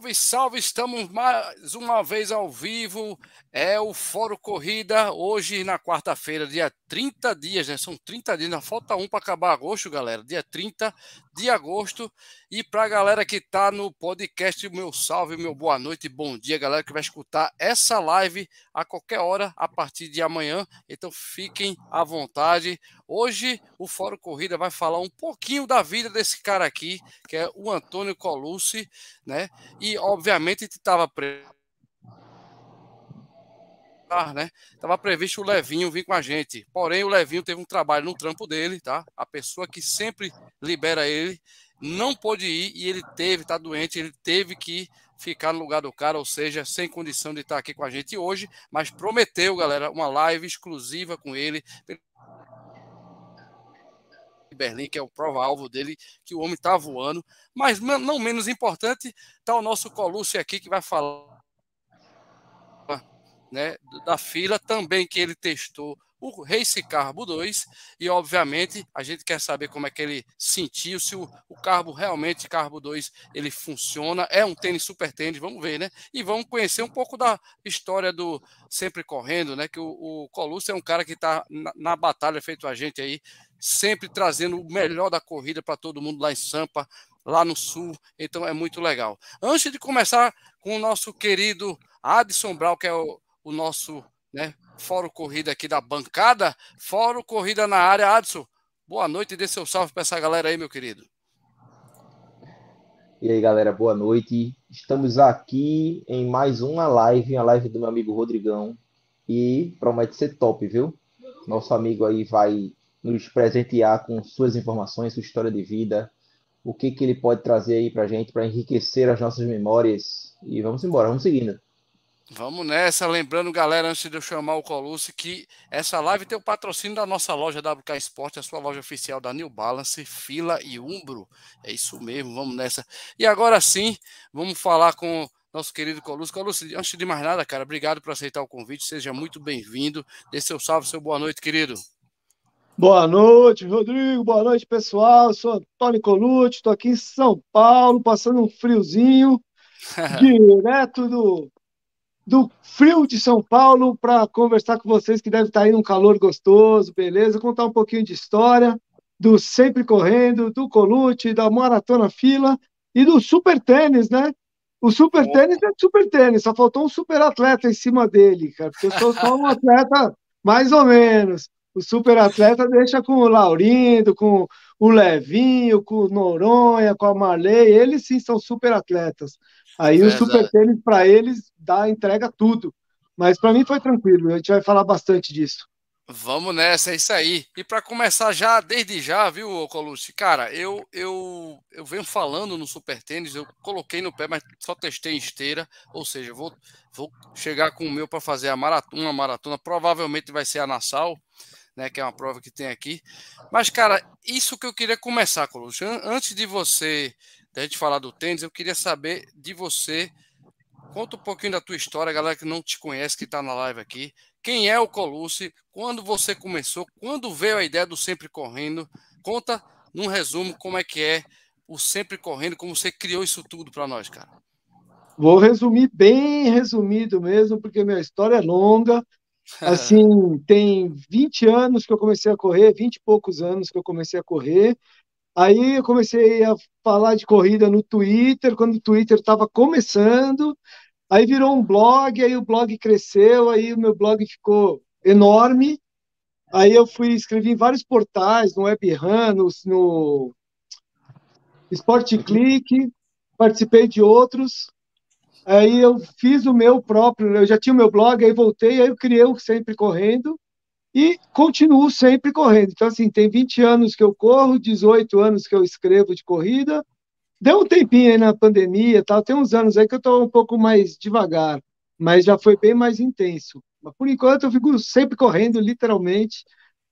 Salve, salve! Estamos mais uma vez ao vivo. É o Fórum Corrida, hoje na quarta-feira, dia 30 dias, né? São 30 dias, falta um para acabar agosto, galera. Dia 30 de agosto. E para a galera que está no podcast, meu salve, meu boa noite, bom dia, galera que vai escutar essa live a qualquer hora a partir de amanhã. Então fiquem à vontade. Hoje o Fórum Corrida vai falar um pouquinho da vida desse cara aqui, que é o Antônio Colucci, né? E obviamente estava preso né? Tava previsto o Levinho vir com a gente. Porém, o Levinho teve um trabalho no trampo dele, tá? A pessoa que sempre libera ele não pôde ir e ele teve, tá doente, ele teve que ficar no lugar do cara, ou seja, sem condição de estar aqui com a gente hoje, mas prometeu, galera, uma live exclusiva com ele. Berlim, que é o prova-alvo dele, que o homem está voando. Mas não menos importante, está o nosso Colucci aqui, que vai falar né, da fila, também que ele testou o Race Carbo 2 e obviamente a gente quer saber como é que ele sentiu, se o, o Carbo realmente Carbo 2 ele funciona, é um tênis super tênis, vamos ver, né? E vamos conhecer um pouco da história do sempre correndo, né? Que o, o é um cara que está na, na, batalha feito a gente aí, sempre trazendo o melhor da corrida para todo mundo lá em Sampa, lá no sul, então é muito legal. Antes de começar com o nosso querido Adson Brau, que é o o nosso né, Fórum Corrida aqui da bancada. Fórum Corrida na área. Adson, boa noite e dê seu salve para essa galera aí, meu querido. E aí, galera, boa noite. Estamos aqui em mais uma live, a live do meu amigo Rodrigão. E promete ser top, viu? Nosso amigo aí vai nos presentear com suas informações, sua história de vida, o que, que ele pode trazer aí pra gente para enriquecer as nossas memórias. E vamos embora, vamos seguindo. Vamos nessa. Lembrando, galera, antes de eu chamar o Colucci, que essa live tem o patrocínio da nossa loja WK Sport, a sua loja oficial da New Balance, Fila e Umbro. É isso mesmo, vamos nessa. E agora sim, vamos falar com nosso querido Colucci. Colucci, antes de mais nada, cara, obrigado por aceitar o convite. Seja muito bem-vindo. Dê seu salve, seu boa noite, querido. Boa noite, Rodrigo. Boa noite, pessoal. Eu sou Antônio Colucci, estou aqui em São Paulo, passando um friozinho, direto do do frio de São Paulo para conversar com vocês que deve estar aí num calor gostoso, beleza? Contar um pouquinho de história do Sempre Correndo, do Colute, da Maratona Fila e do Super Tênis, né? O Super Tênis é Super Tênis, só faltou um super atleta em cima dele, cara, porque eu sou só um atleta mais ou menos. O super atleta deixa com o Laurindo, com o Levinho, com o Noronha, com a Marley, eles sim são super atletas. Aí Verdade. o super tênis para eles dá entrega tudo. Mas para mim foi tranquilo, a gente vai falar bastante disso. Vamos nessa, é isso aí. E para começar já, desde já, viu, Colucci? Cara, eu, eu, eu venho falando no Super Tênis, eu coloquei no pé, mas só testei em esteira, ou seja, vou, vou chegar com o meu para fazer a maratona, uma maratona, provavelmente vai ser a Nassau, né, que é uma prova que tem aqui. Mas, cara, isso que eu queria começar, Colucci. Antes de você da gente falar do tênis, eu queria saber de você. Conta um pouquinho da tua história, galera que não te conhece, que está na live aqui. Quem é o Colucci? Quando você começou? Quando veio a ideia do Sempre Correndo? Conta num resumo como é que é o Sempre Correndo, como você criou isso tudo para nós, cara. Vou resumir bem resumido mesmo, porque minha história é longa. Assim, tem 20 anos que eu comecei a correr, 20 e poucos anos que eu comecei a correr. Aí eu comecei a falar de corrida no Twitter, quando o Twitter estava começando. Aí virou um blog, aí o blog cresceu, aí o meu blog ficou enorme. Aí eu fui escrevi em vários portais, no WebRun, no, no Sport Click, participei de outros. Aí eu fiz o meu próprio, eu já tinha o meu blog, aí voltei, aí eu criei o Sempre Correndo e continuo sempre correndo. Então, assim, tem 20 anos que eu corro, 18 anos que eu escrevo de corrida. Deu um tempinho aí na pandemia, tal. tem uns anos aí que eu estou um pouco mais devagar, mas já foi bem mais intenso. Mas por enquanto eu fico sempre correndo, literalmente.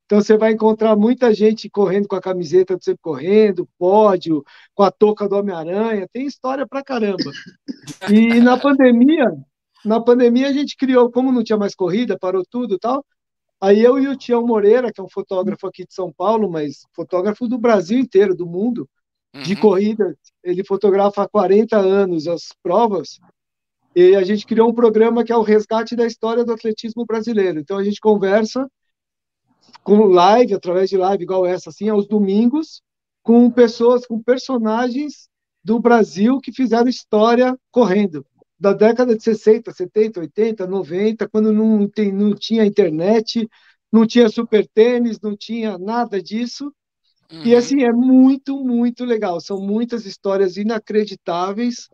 Então você vai encontrar muita gente correndo com a camiseta do Sempre Correndo, pódio, com a touca do Homem-Aranha, tem história pra caramba. E na pandemia, na pandemia a gente criou, como não tinha mais corrida, parou tudo e tal, Aí eu e o Tião Moreira, que é um fotógrafo aqui de São Paulo, mas fotógrafo do Brasil inteiro, do mundo, de uhum. corridas. Ele fotografa há 40 anos as provas. E a gente criou um programa que é o resgate da história do atletismo brasileiro. Então a gente conversa com live, através de live igual essa, assim, aos domingos, com pessoas, com personagens do Brasil que fizeram história correndo. Da década de 60, 70, 80, 90, quando não, tem, não tinha internet, não tinha super tênis, não tinha nada disso. Uhum. E assim, é muito, muito legal. São muitas histórias inacreditáveis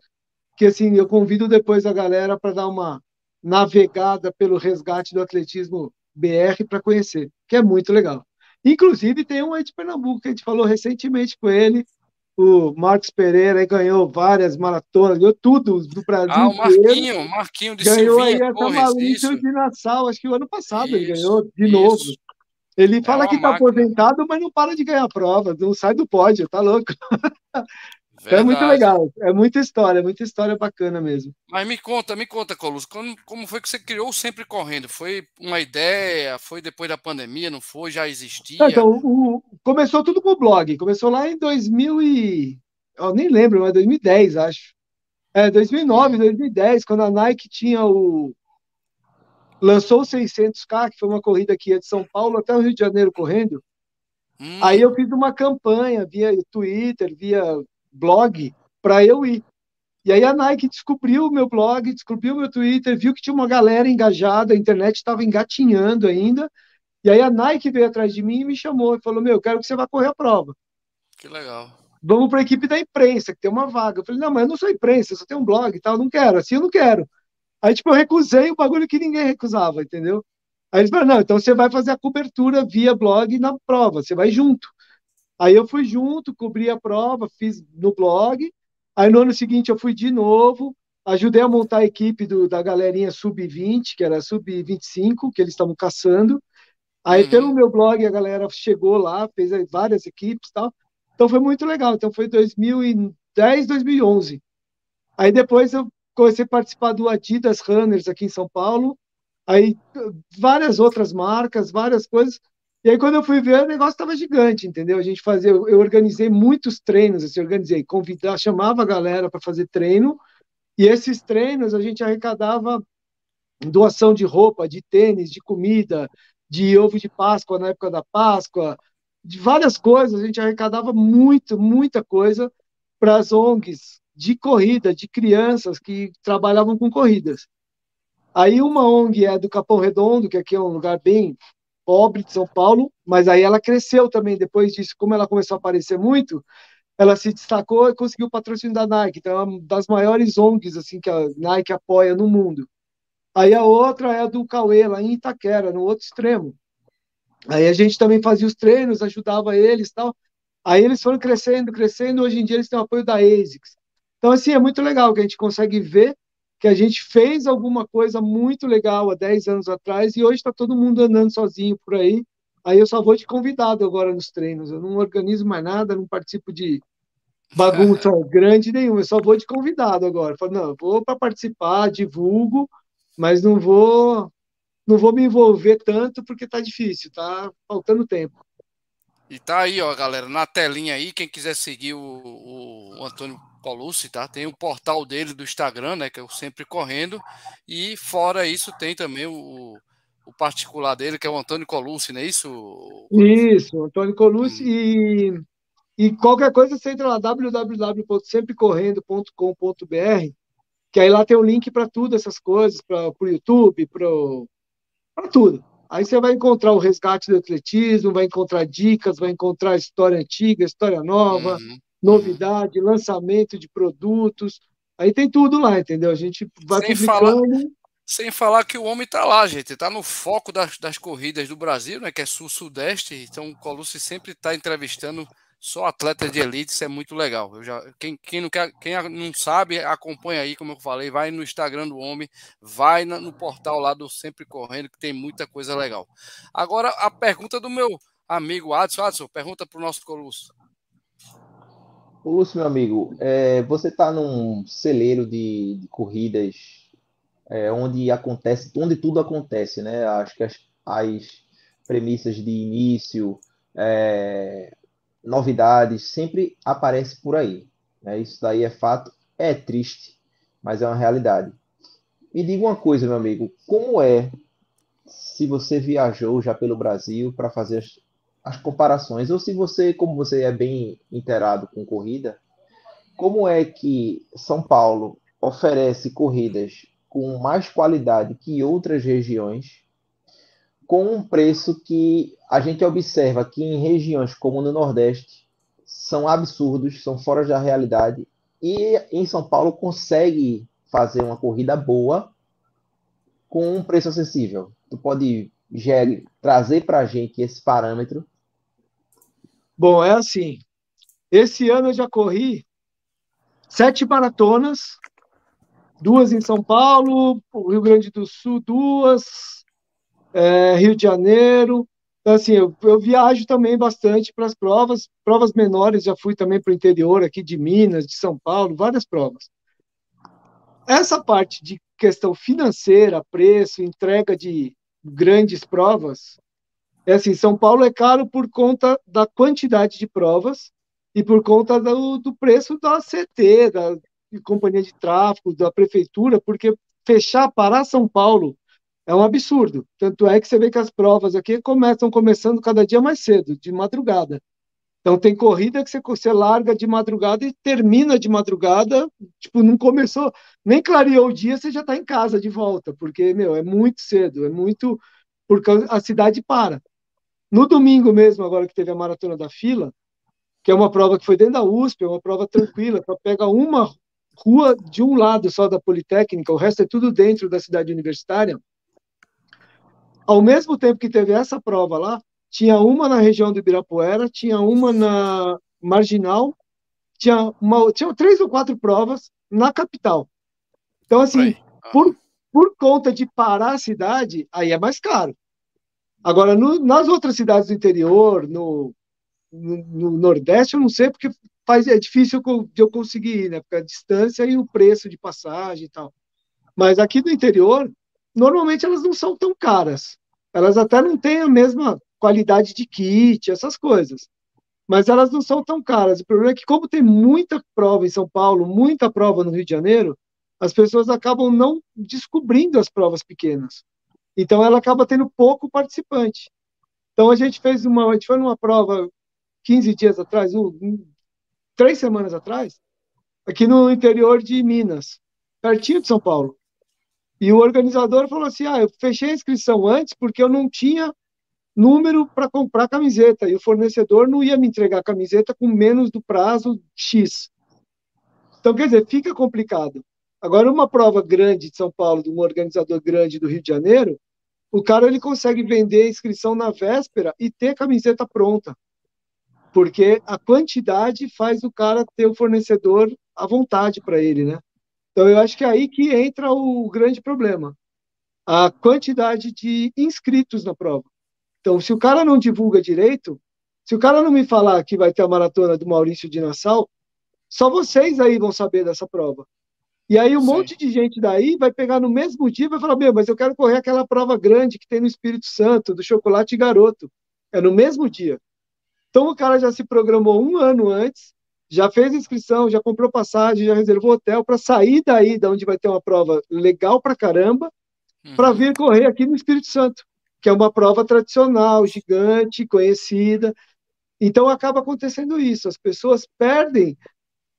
que assim, eu convido depois a galera para dar uma navegada pelo resgate do atletismo BR para conhecer, que é muito legal. Inclusive, tem um aí de Pernambuco que a gente falou recentemente com ele, o Marcos Pereira ganhou várias maratonas, ganhou tudo do Brasil. Ah, o Marquinho, o Marquinho de ganhou Silvinha aí Torres, de Nassau, acho que o ano passado isso, ele ganhou de isso. novo. Ele é fala que está aposentado, mas não para de ganhar prova, não sai do pódio, tá louco. É muito legal, é muita história, muita história bacana mesmo. Mas me conta, me conta, Colusso, como, como foi que você criou Sempre Correndo? Foi uma ideia? Foi depois da pandemia? Não foi? Já existia? Então, o, começou tudo com o blog. Começou lá em 2000 e... Eu nem lembro, mas 2010, acho. É, 2009, 2010, quando a Nike tinha o... Lançou o 600K, que foi uma corrida que ia de São Paulo até o Rio de Janeiro correndo. Hum. Aí eu fiz uma campanha via Twitter, via blog para eu ir. E aí a Nike descobriu o meu blog, descobriu o meu Twitter, viu que tinha uma galera engajada, a internet estava engatinhando ainda. E aí a Nike veio atrás de mim e me chamou e falou: Meu, eu quero que você vá correr a prova. Que legal. Vamos para a equipe da imprensa, que tem uma vaga. Eu falei: Não, mas eu não sou imprensa, eu só tenho um blog e tal, não quero, assim eu não quero. Aí, tipo, eu recusei o bagulho que ninguém recusava, entendeu? Aí eles falaram: Não, então você vai fazer a cobertura via blog na prova, você vai junto. Aí eu fui junto, cobri a prova, fiz no blog. Aí no ano seguinte eu fui de novo, ajudei a montar a equipe do, da galerinha sub-20, que era sub-25, que eles estavam caçando. Aí uhum. pelo meu blog a galera chegou lá, fez várias equipes tal. Então foi muito legal. Então foi 2010, 2011. Aí depois eu comecei a participar do Adidas Runners aqui em São Paulo. Aí várias outras marcas, várias coisas. E aí, quando eu fui ver, o negócio estava gigante, entendeu? A gente fazia, eu organizei muitos treinos, assim, organizei, convidar, chamava a galera para fazer treino, e esses treinos a gente arrecadava doação de roupa, de tênis, de comida, de ovo de Páscoa na época da Páscoa, de várias coisas, a gente arrecadava muito, muita coisa para as ONGs de corrida, de crianças que trabalhavam com corridas. Aí uma ONG é do Capão Redondo, que aqui é um lugar bem pobre de São Paulo, mas aí ela cresceu também depois disso, como ela começou a aparecer muito, ela se destacou e conseguiu o patrocínio da Nike, então é uma das maiores ONGs assim que a Nike apoia no mundo. Aí a outra é a do Cauê, lá em Itaquera, no outro extremo. Aí a gente também fazia os treinos, ajudava eles tal. Aí eles foram crescendo, crescendo, hoje em dia eles têm o apoio da ASICS. Então, assim, é muito legal que a gente consegue ver que a gente fez alguma coisa muito legal há 10 anos atrás e hoje está todo mundo andando sozinho por aí. Aí eu só vou de convidado agora nos treinos. Eu não organizo mais nada, não participo de bagunça grande nenhuma. Eu só vou de convidado agora. Eu falo, não, eu vou para participar, divulgo, mas não vou não vou me envolver tanto porque tá difícil, tá faltando tempo. E tá aí, ó, galera, na telinha aí, quem quiser seguir o, o Antônio Colucci, tá? Tem o portal dele do Instagram, né? Que eu sempre correndo. E fora isso, tem também o, o particular dele, que é o Antônio Colucci, não é isso? Isso, Antônio Colucci. Hum. E, e qualquer coisa você entra lá, www.semprecorrendo.com.br, que aí lá tem o link para tudo, essas coisas, para o YouTube, para tudo. Aí você vai encontrar o resgate do atletismo, vai encontrar dicas, vai encontrar história antiga, história nova. Uhum novidade, lançamento de produtos. Aí tem tudo lá, entendeu? A gente vai sem publicando. Falar, sem falar que o homem está lá, gente. Está no foco das, das corridas do Brasil, né? Que é sul-sudeste. Então o Colucci sempre está entrevistando só atletas de elite, isso é muito legal. Eu já, quem, quem, não quer, quem não sabe, acompanha aí, como eu falei, vai no Instagram do homem, vai no portal lá do Sempre Correndo, que tem muita coisa legal. Agora, a pergunta do meu amigo Adson. Adson, pergunta para o nosso Colucci. Ô, Lúcio, meu amigo, é, você está num celeiro de, de corridas é, onde acontece, onde tudo acontece, né? Acho que as, as premissas de início, é, novidades, sempre aparece por aí. Né? Isso daí é fato, é triste, mas é uma realidade. Me diga uma coisa, meu amigo, como é se você viajou já pelo Brasil para fazer as, as, comparações, ou se você, como você é bem inteirado com corrida, como é que São Paulo oferece corridas com mais qualidade que outras regiões, com um preço que a gente observa que em regiões como no Nordeste são absurdos, são fora da realidade, e em São Paulo consegue fazer uma corrida boa com um preço acessível. Tu pode Jerry, trazer para a gente esse parâmetro? Bom, é assim. Esse ano eu já corri sete maratonas, duas em São Paulo, Rio Grande do Sul, duas, é, Rio de Janeiro. Então, assim, eu, eu viajo também bastante para as provas, provas menores, já fui também para o interior aqui de Minas, de São Paulo, várias provas. Essa parte de questão financeira, preço, entrega de grandes provas, é assim, São Paulo é caro por conta da quantidade de provas e por conta do, do preço da CT, da companhia de tráfego, da prefeitura, porque fechar para São Paulo é um absurdo. Tanto é que você vê que as provas aqui começam começando cada dia mais cedo, de madrugada. Então tem corrida que você, você larga de madrugada e termina de madrugada, tipo, não começou, nem clareou o dia, você já está em casa de volta, porque, meu, é muito cedo, é muito, porque a cidade para. No domingo mesmo, agora que teve a Maratona da Fila, que é uma prova que foi dentro da USP, é uma prova tranquila, só pega uma rua de um lado só da Politécnica, o resto é tudo dentro da cidade universitária. Ao mesmo tempo que teve essa prova lá, tinha uma na região do Ibirapuera, tinha uma na Marginal, tinha, uma, tinha três ou quatro provas na capital. Então, assim, por, por conta de parar a cidade, aí é mais caro. Agora, no, nas outras cidades do interior, no, no, no, Nordeste, eu não sei, porque faz, é difícil de eu conseguir ir, né? Porque a distância e o preço de passagem e tal. Mas aqui no interior, normalmente elas não são tão caras. Elas até não têm a mesma qualidade de kit, essas coisas. Mas elas não são tão caras. O problema é que, como tem muita prova em São Paulo, muita prova no Rio de Janeiro, as pessoas acabam não descobrindo as provas pequenas. Então, ela acaba tendo pouco participante. Então, a gente fez uma. A gente foi numa prova 15 dias atrás, um, três semanas atrás, aqui no interior de Minas, pertinho de São Paulo. E o organizador falou assim: ah, eu fechei a inscrição antes porque eu não tinha número para comprar camiseta e o fornecedor não ia me entregar camiseta com menos do prazo X. Então, quer dizer, fica complicado. Agora, uma prova grande de São Paulo, de um organizador grande do Rio de Janeiro, o cara ele consegue vender a inscrição na véspera e ter a camiseta pronta. Porque a quantidade faz o cara ter o fornecedor à vontade para ele, né? Então eu acho que é aí que entra o grande problema. A quantidade de inscritos na prova. Então, se o cara não divulga direito, se o cara não me falar que vai ter a maratona do Maurício de Nassau, só vocês aí vão saber dessa prova. E aí um Sim. monte de gente daí vai pegar no mesmo dia e vai falar, meu, mas eu quero correr aquela prova grande que tem no Espírito Santo, do chocolate garoto. É no mesmo dia. Então o cara já se programou um ano antes, já fez inscrição, já comprou passagem, já reservou hotel para sair daí, da onde vai ter uma prova legal para caramba, uhum. para vir correr aqui no Espírito Santo, que é uma prova tradicional, gigante, conhecida. Então acaba acontecendo isso, as pessoas perdem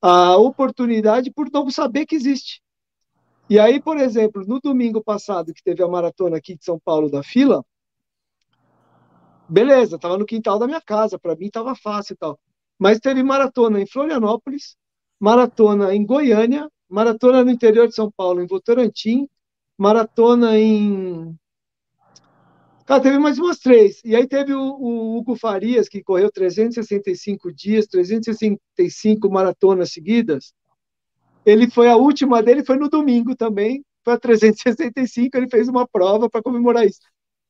a oportunidade por não saber que existe. E aí, por exemplo, no domingo passado, que teve a maratona aqui de São Paulo da fila, beleza, estava no quintal da minha casa, para mim estava fácil e tal. Mas teve maratona em Florianópolis, maratona em Goiânia, maratona no interior de São Paulo, em Votorantim, maratona em Cara, teve mais umas três. E aí teve o, o, Hugo Farias, que correu 365 dias, 365 maratonas seguidas. Ele foi, a última dele foi no domingo também, foi a 365, ele fez uma prova para comemorar isso.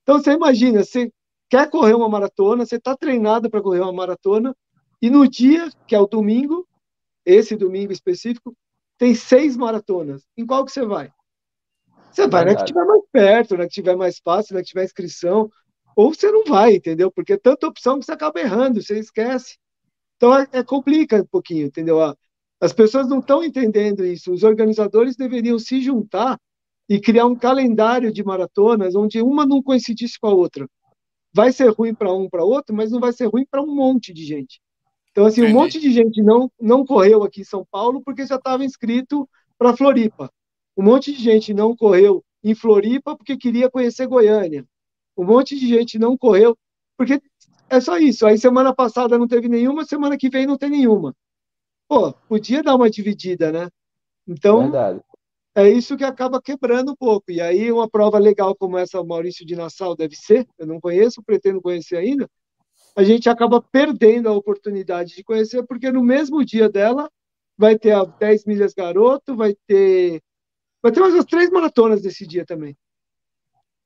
Então você imagina, você quer correr uma maratona, você está treinado para correr uma maratona, e no dia, que é o domingo, esse domingo específico, tem seis maratonas. Em qual que você vai? Você vai na que tiver mais perto, na que tiver mais fácil, na que tiver inscrição. Ou você não vai, entendeu? Porque é tanta opção que você acaba errando, você esquece. Então, é, é complica um pouquinho, entendeu? As pessoas não estão entendendo isso. Os organizadores deveriam se juntar e criar um calendário de maratonas onde uma não coincidisse com a outra. Vai ser ruim para um, para outro, mas não vai ser ruim para um monte de gente. Então, assim, um monte de gente não, não correu aqui em São Paulo porque já estava inscrito para Floripa. Um monte de gente não correu em Floripa porque queria conhecer Goiânia. Um monte de gente não correu porque é só isso. Aí semana passada não teve nenhuma, semana que vem não tem nenhuma. Pô, podia dar uma dividida, né? Então, Verdade é isso que acaba quebrando um pouco. E aí, uma prova legal como essa, Maurício de Nassau deve ser, eu não conheço, pretendo conhecer ainda, a gente acaba perdendo a oportunidade de conhecer, porque no mesmo dia dela vai ter a 10 milhas garoto, vai ter. Vai ter mais umas três maratonas desse dia também.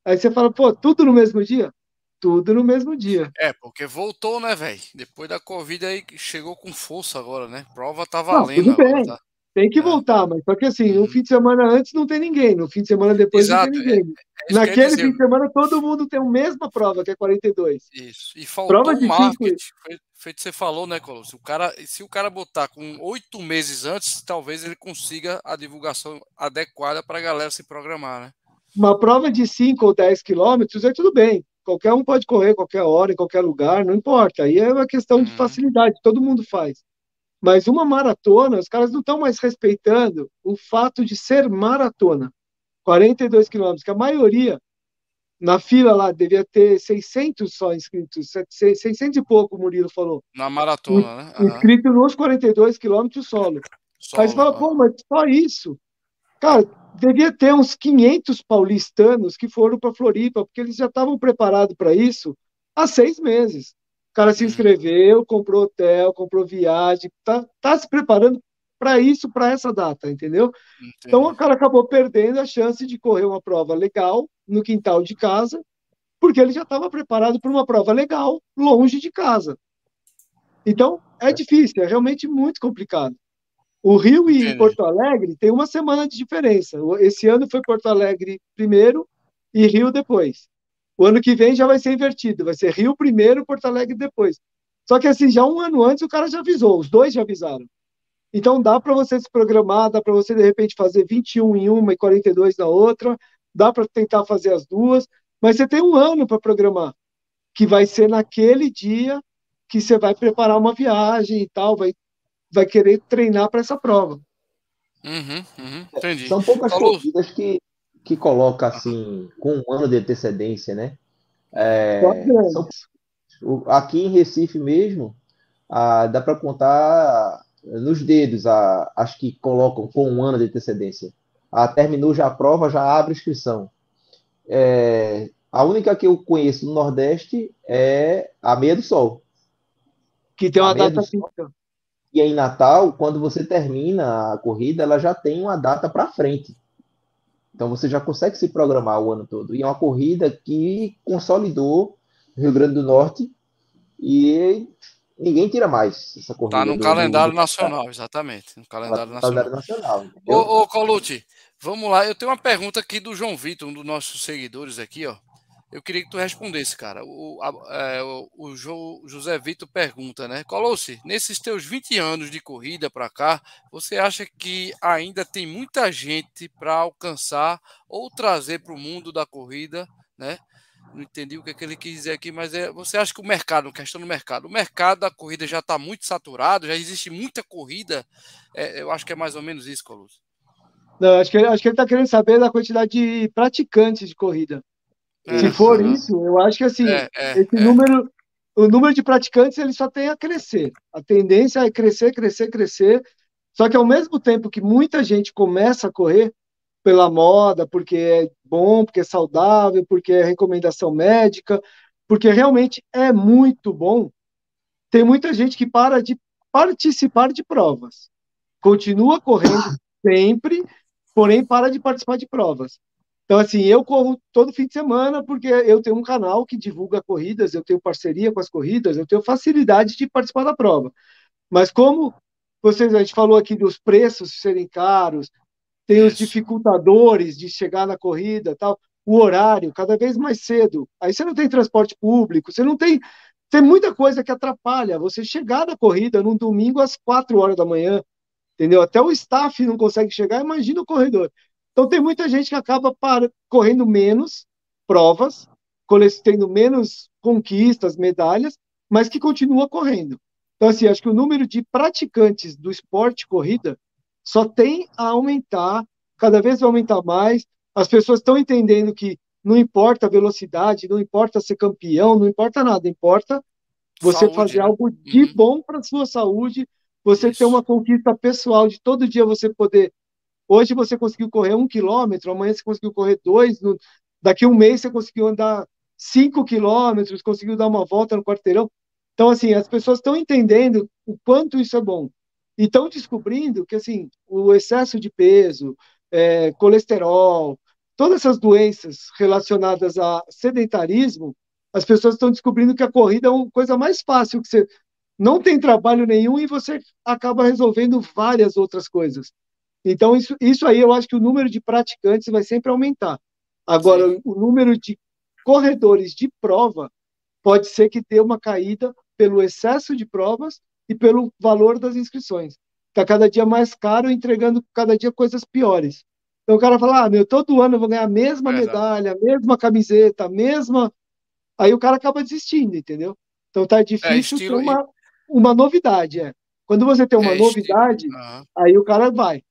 Aí você fala, pô, tudo no mesmo dia? Tudo no mesmo dia. É, porque voltou, né, velho? Depois da Covid aí chegou com força agora, né? Prova tá valendo não, agora, tá? Tem que é. voltar, mas só que assim, no uhum. fim de semana antes não tem ninguém, no fim de semana depois Exato. não tem ninguém. É, é Naquele fim de semana todo mundo tem a mesma prova, que é 42. Isso. E faltou prova de marketing. Cinco... Feito você falou, né, Colosso? O cara, se o cara botar com oito meses antes, talvez ele consiga a divulgação adequada para a galera se programar, né? Uma prova de 5 ou 10 quilômetros, é tudo bem. Qualquer um pode correr qualquer hora, em qualquer lugar, não importa. Aí é uma questão uhum. de facilidade, todo mundo faz. Mas uma maratona, os caras não estão mais respeitando o fato de ser maratona. 42 quilômetros, que a maioria na fila lá devia ter 600 só inscritos, 600 e pouco, o Murilo falou. Na maratona, né? Uhum. Inscrito nos 42 quilômetros solo. solo. Aí você fala, pô, mas só isso? Cara, devia ter uns 500 paulistanos que foram para Floripa, porque eles já estavam preparados para isso há seis meses. O cara se inscreveu, comprou hotel, comprou viagem, tá, tá se preparando para isso, para essa data, entendeu? Entendi. Então o cara acabou perdendo a chance de correr uma prova legal no quintal de casa, porque ele já estava preparado para uma prova legal longe de casa. Então é, é difícil, é realmente muito complicado. O Rio e Entendi. Porto Alegre tem uma semana de diferença. Esse ano foi Porto Alegre primeiro e Rio depois. O ano que vem já vai ser invertido, vai ser Rio primeiro, Porto Alegre depois. Só que assim, já um ano antes o cara já avisou, os dois já avisaram. Então dá para você se programar, dá para você de repente fazer 21 em uma e 42 na outra, dá para tentar fazer as duas, mas você tem um ano para programar, que vai ser naquele dia que você vai preparar uma viagem e tal, vai, vai querer treinar para essa prova. Uhum, uhum, entendi. São poucas Falou. corridas que que coloca assim com um ano de antecedência, né? É, são, aqui em Recife mesmo, ah, dá para contar nos dedos a, as que colocam com um ano de antecedência. Ah, terminou já a prova, já abre inscrição. É, a única que eu conheço no Nordeste é a Meia do Sol. Que tem uma data E em Natal, quando você termina a corrida, ela já tem uma data para frente. Então você já consegue se programar o ano todo. E é uma corrida que consolidou o Rio Grande do Norte e ninguém tira mais essa corrida. Está no calendário nacional, exatamente. No calendário tá nacional. nacional ô, ô Colucci, vamos lá. Eu tenho uma pergunta aqui do João Vitor, um dos nossos seguidores aqui, ó. Eu queria que tu respondesse, cara. O, a, é, o, o José Vitor pergunta, né? Colossi, nesses teus 20 anos de corrida para cá, você acha que ainda tem muita gente para alcançar ou trazer para o mundo da corrida, né? Não entendi o que, é que ele quis dizer aqui, mas é, você acha que o mercado, questão do mercado, o mercado da corrida já está muito saturado, já existe muita corrida? É, eu acho que é mais ou menos isso, Colossi. Não, acho que, acho que ele está querendo saber da quantidade de praticantes de corrida. É, Se for isso, eu acho que assim, é, é, esse é. número, o número de praticantes ele só tem a crescer. A tendência é crescer, crescer, crescer. Só que ao mesmo tempo que muita gente começa a correr pela moda, porque é bom, porque é saudável, porque é recomendação médica, porque realmente é muito bom, tem muita gente que para de participar de provas. Continua correndo sempre, porém para de participar de provas. Então, assim, eu corro todo fim de semana porque eu tenho um canal que divulga corridas, eu tenho parceria com as corridas, eu tenho facilidade de participar da prova. Mas como vocês, a gente falou aqui dos preços serem caros, tem os dificultadores de chegar na corrida, tal, o horário cada vez mais cedo. Aí você não tem transporte público, você não tem tem muita coisa que atrapalha você chegar na corrida num domingo às quatro horas da manhã, entendeu? Até o staff não consegue chegar, imagina o corredor. Então tem muita gente que acaba para, correndo menos provas, tendo menos conquistas, medalhas, mas que continua correndo. Então, assim, acho que o número de praticantes do esporte corrida só tem a aumentar, cada vez vai aumentar mais. As pessoas estão entendendo que não importa a velocidade, não importa ser campeão, não importa nada, importa você saúde, fazer né? algo de uhum. bom para a sua saúde, você Isso. ter uma conquista pessoal de todo dia você poder. Hoje você conseguiu correr um quilômetro, amanhã você conseguiu correr dois, no... daqui um mês você conseguiu andar cinco quilômetros, conseguiu dar uma volta no quarteirão. Então, assim, as pessoas estão entendendo o quanto isso é bom. E estão descobrindo que, assim, o excesso de peso, é, colesterol, todas essas doenças relacionadas a sedentarismo, as pessoas estão descobrindo que a corrida é uma coisa mais fácil, que você não tem trabalho nenhum e você acaba resolvendo várias outras coisas. Então, isso, isso aí eu acho que o número de praticantes vai sempre aumentar. Agora, Sim. o número de corredores de prova pode ser que tenha uma caída pelo excesso de provas e pelo valor das inscrições. Está cada dia mais caro, entregando cada dia coisas piores. Então o cara fala, ah, meu, todo ano eu vou ganhar a mesma é, medalha, a mesma camiseta, a mesma. Aí o cara acaba desistindo, entendeu? Então tá difícil é, ter uma, uma novidade, é. Quando você tem uma é, novidade, estilo... aí o cara vai.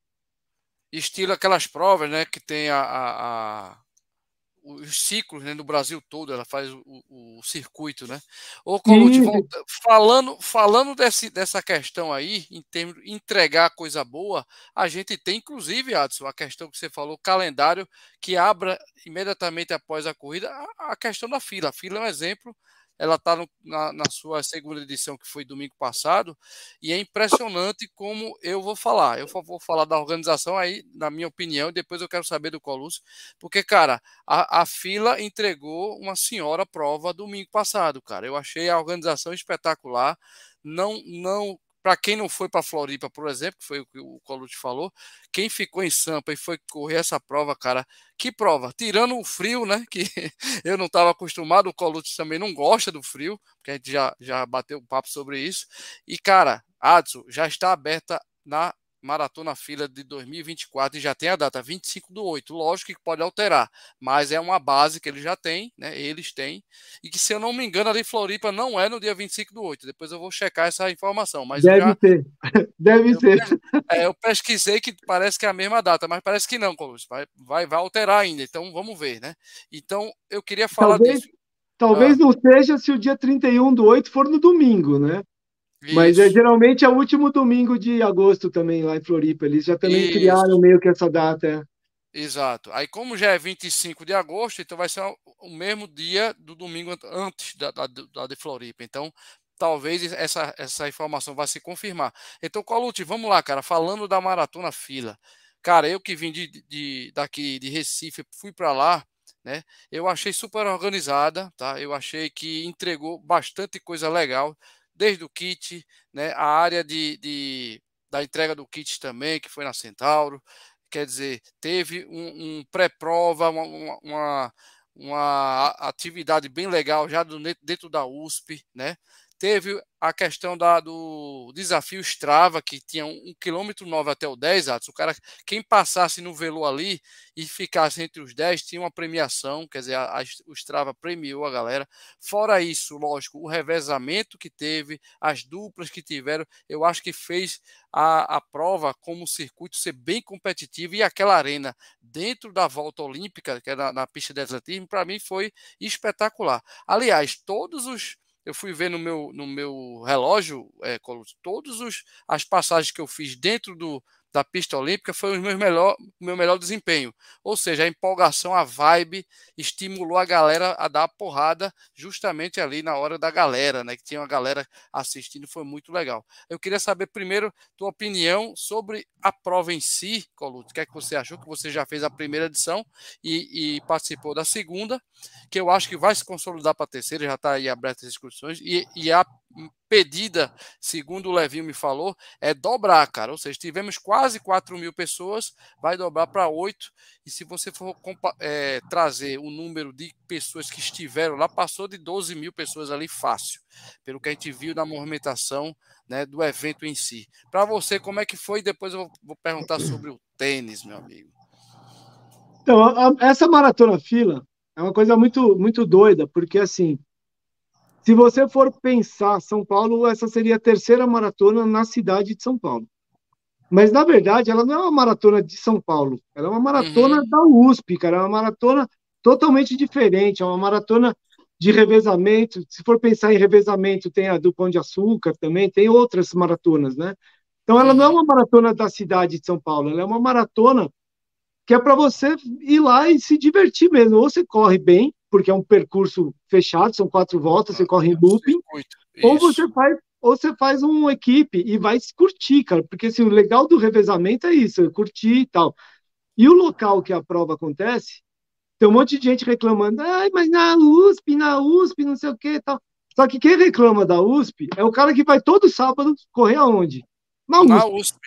Estilo aquelas provas, né, que tem a, a, os ciclos né, no Brasil todo, ela faz o, o circuito, né? Ô, Colucci, falando, falando desse, dessa questão aí, em termos de entregar coisa boa, a gente tem, inclusive, Adson, a questão que você falou, calendário que abra imediatamente após a corrida, a, a questão da fila. A fila é um exemplo ela está na, na, sua segunda edição, que foi domingo passado, e é impressionante como eu vou falar. Eu vou falar da organização aí, na minha opinião, e depois eu quero saber do Colusso, porque, cara, a, a fila entregou uma senhora prova domingo passado, cara. Eu achei a organização espetacular. Não, não para quem não foi para Floripa, por exemplo, que foi o que o Colucci falou, quem ficou em Sampa e foi correr essa prova, cara, que prova? Tirando o frio, né? Que eu não estava acostumado, o Colucci também não gosta do frio, porque a gente já, já bateu um papo sobre isso. E, cara, Adson, já está aberta na Maratona Fila de 2024 e já tem a data 25 do 8. Lógico que pode alterar, mas é uma base que ele já tem, né? Eles têm. E que, se eu não me engano, ali em Floripa não é no dia 25 do 8. Depois eu vou checar essa informação. Mas Deve já, ser. Deve eu, ser. É, eu pesquisei que parece que é a mesma data, mas parece que não, Colucci. Vai, vai, vai alterar ainda. Então vamos ver, né? Então eu queria falar talvez, disso. Talvez ah. não seja se o dia 31 do 8 for no domingo, né? Isso. Mas é, geralmente é o último domingo de agosto também, lá em Floripa. Eles já também Isso. criaram meio que essa data. É. Exato. Aí, como já é 25 de agosto, então vai ser o mesmo dia do domingo antes da, da, da de Floripa. Então, talvez essa, essa informação vá se confirmar. Então, Colute, vamos lá, cara. Falando da maratona fila. Cara, eu que vim de, de daqui de Recife, fui para lá, né? Eu achei super organizada, tá? Eu achei que entregou bastante coisa legal desde o kit, né, a área de, de, da entrega do kit também, que foi na Centauro, quer dizer, teve um, um pré-prova, uma, uma, uma, atividade bem legal já do, dentro da USP, né? Teve a questão da, do desafio Strava, que tinha um quilômetro nove até o 10, Atos. O cara, quem passasse no velo ali e ficasse entre os 10, tinha uma premiação, quer dizer, a, a, o Strava premiou a galera. Fora isso, lógico, o revezamento que teve, as duplas que tiveram, eu acho que fez a, a prova como circuito ser bem competitivo e aquela arena dentro da volta olímpica, que é na, na pista de atletismo, para mim foi espetacular. Aliás, todos os eu fui ver no meu, no meu relógio, é, todas as passagens que eu fiz dentro do, da pista olímpica foi o meu melhor, meu melhor desempenho. Ou seja, a empolgação, a vibe estimulou a galera a dar a porrada justamente ali na hora da galera, né? Que tinha uma galera assistindo, foi muito legal. Eu queria saber primeiro tua opinião sobre a prova em si, Coluto. O que é que você achou? Que você já fez a primeira edição e, e participou da segunda, que eu acho que vai se consolidar para a terceira, já está aí aberta as inscrições. E, e a pedida, segundo o Levinho me falou, é dobrar, cara. Ou seja, tivemos quase 4 mil pessoas, vai dobrar para 8. E se você for é, trazer o número de pessoas que estiveram lá, passou de 12 mil pessoas ali fácil, pelo que a gente viu na movimentação né, do evento em si. Para você, como é que foi? Depois eu vou perguntar sobre o tênis, meu amigo. Então, a, essa maratona fila é uma coisa muito, muito doida, porque assim, se você for pensar, São Paulo, essa seria a terceira maratona na cidade de São Paulo. Mas, na verdade, ela não é uma maratona de São Paulo. Ela é uma maratona uhum. da USP, cara. É uma maratona totalmente diferente. É uma maratona de revezamento. Se for pensar em revezamento, tem a do Pão de Açúcar também, tem outras maratonas, né? Então, ela não é uma maratona da cidade de São Paulo. Ela é uma maratona que é para você ir lá e se divertir mesmo. Ou você corre bem, porque é um percurso fechado, são quatro voltas, você corre em looping, ou você faz ou você faz uma equipe e vai se curtir, cara, porque assim, o legal do revezamento é isso, é curtir e tal. E o local que a prova acontece, tem um monte de gente reclamando, ai, mas na USP, na USP, não sei o que tal. Só que quem reclama da USP é o cara que vai todo sábado correr aonde? Na USP. Na USP.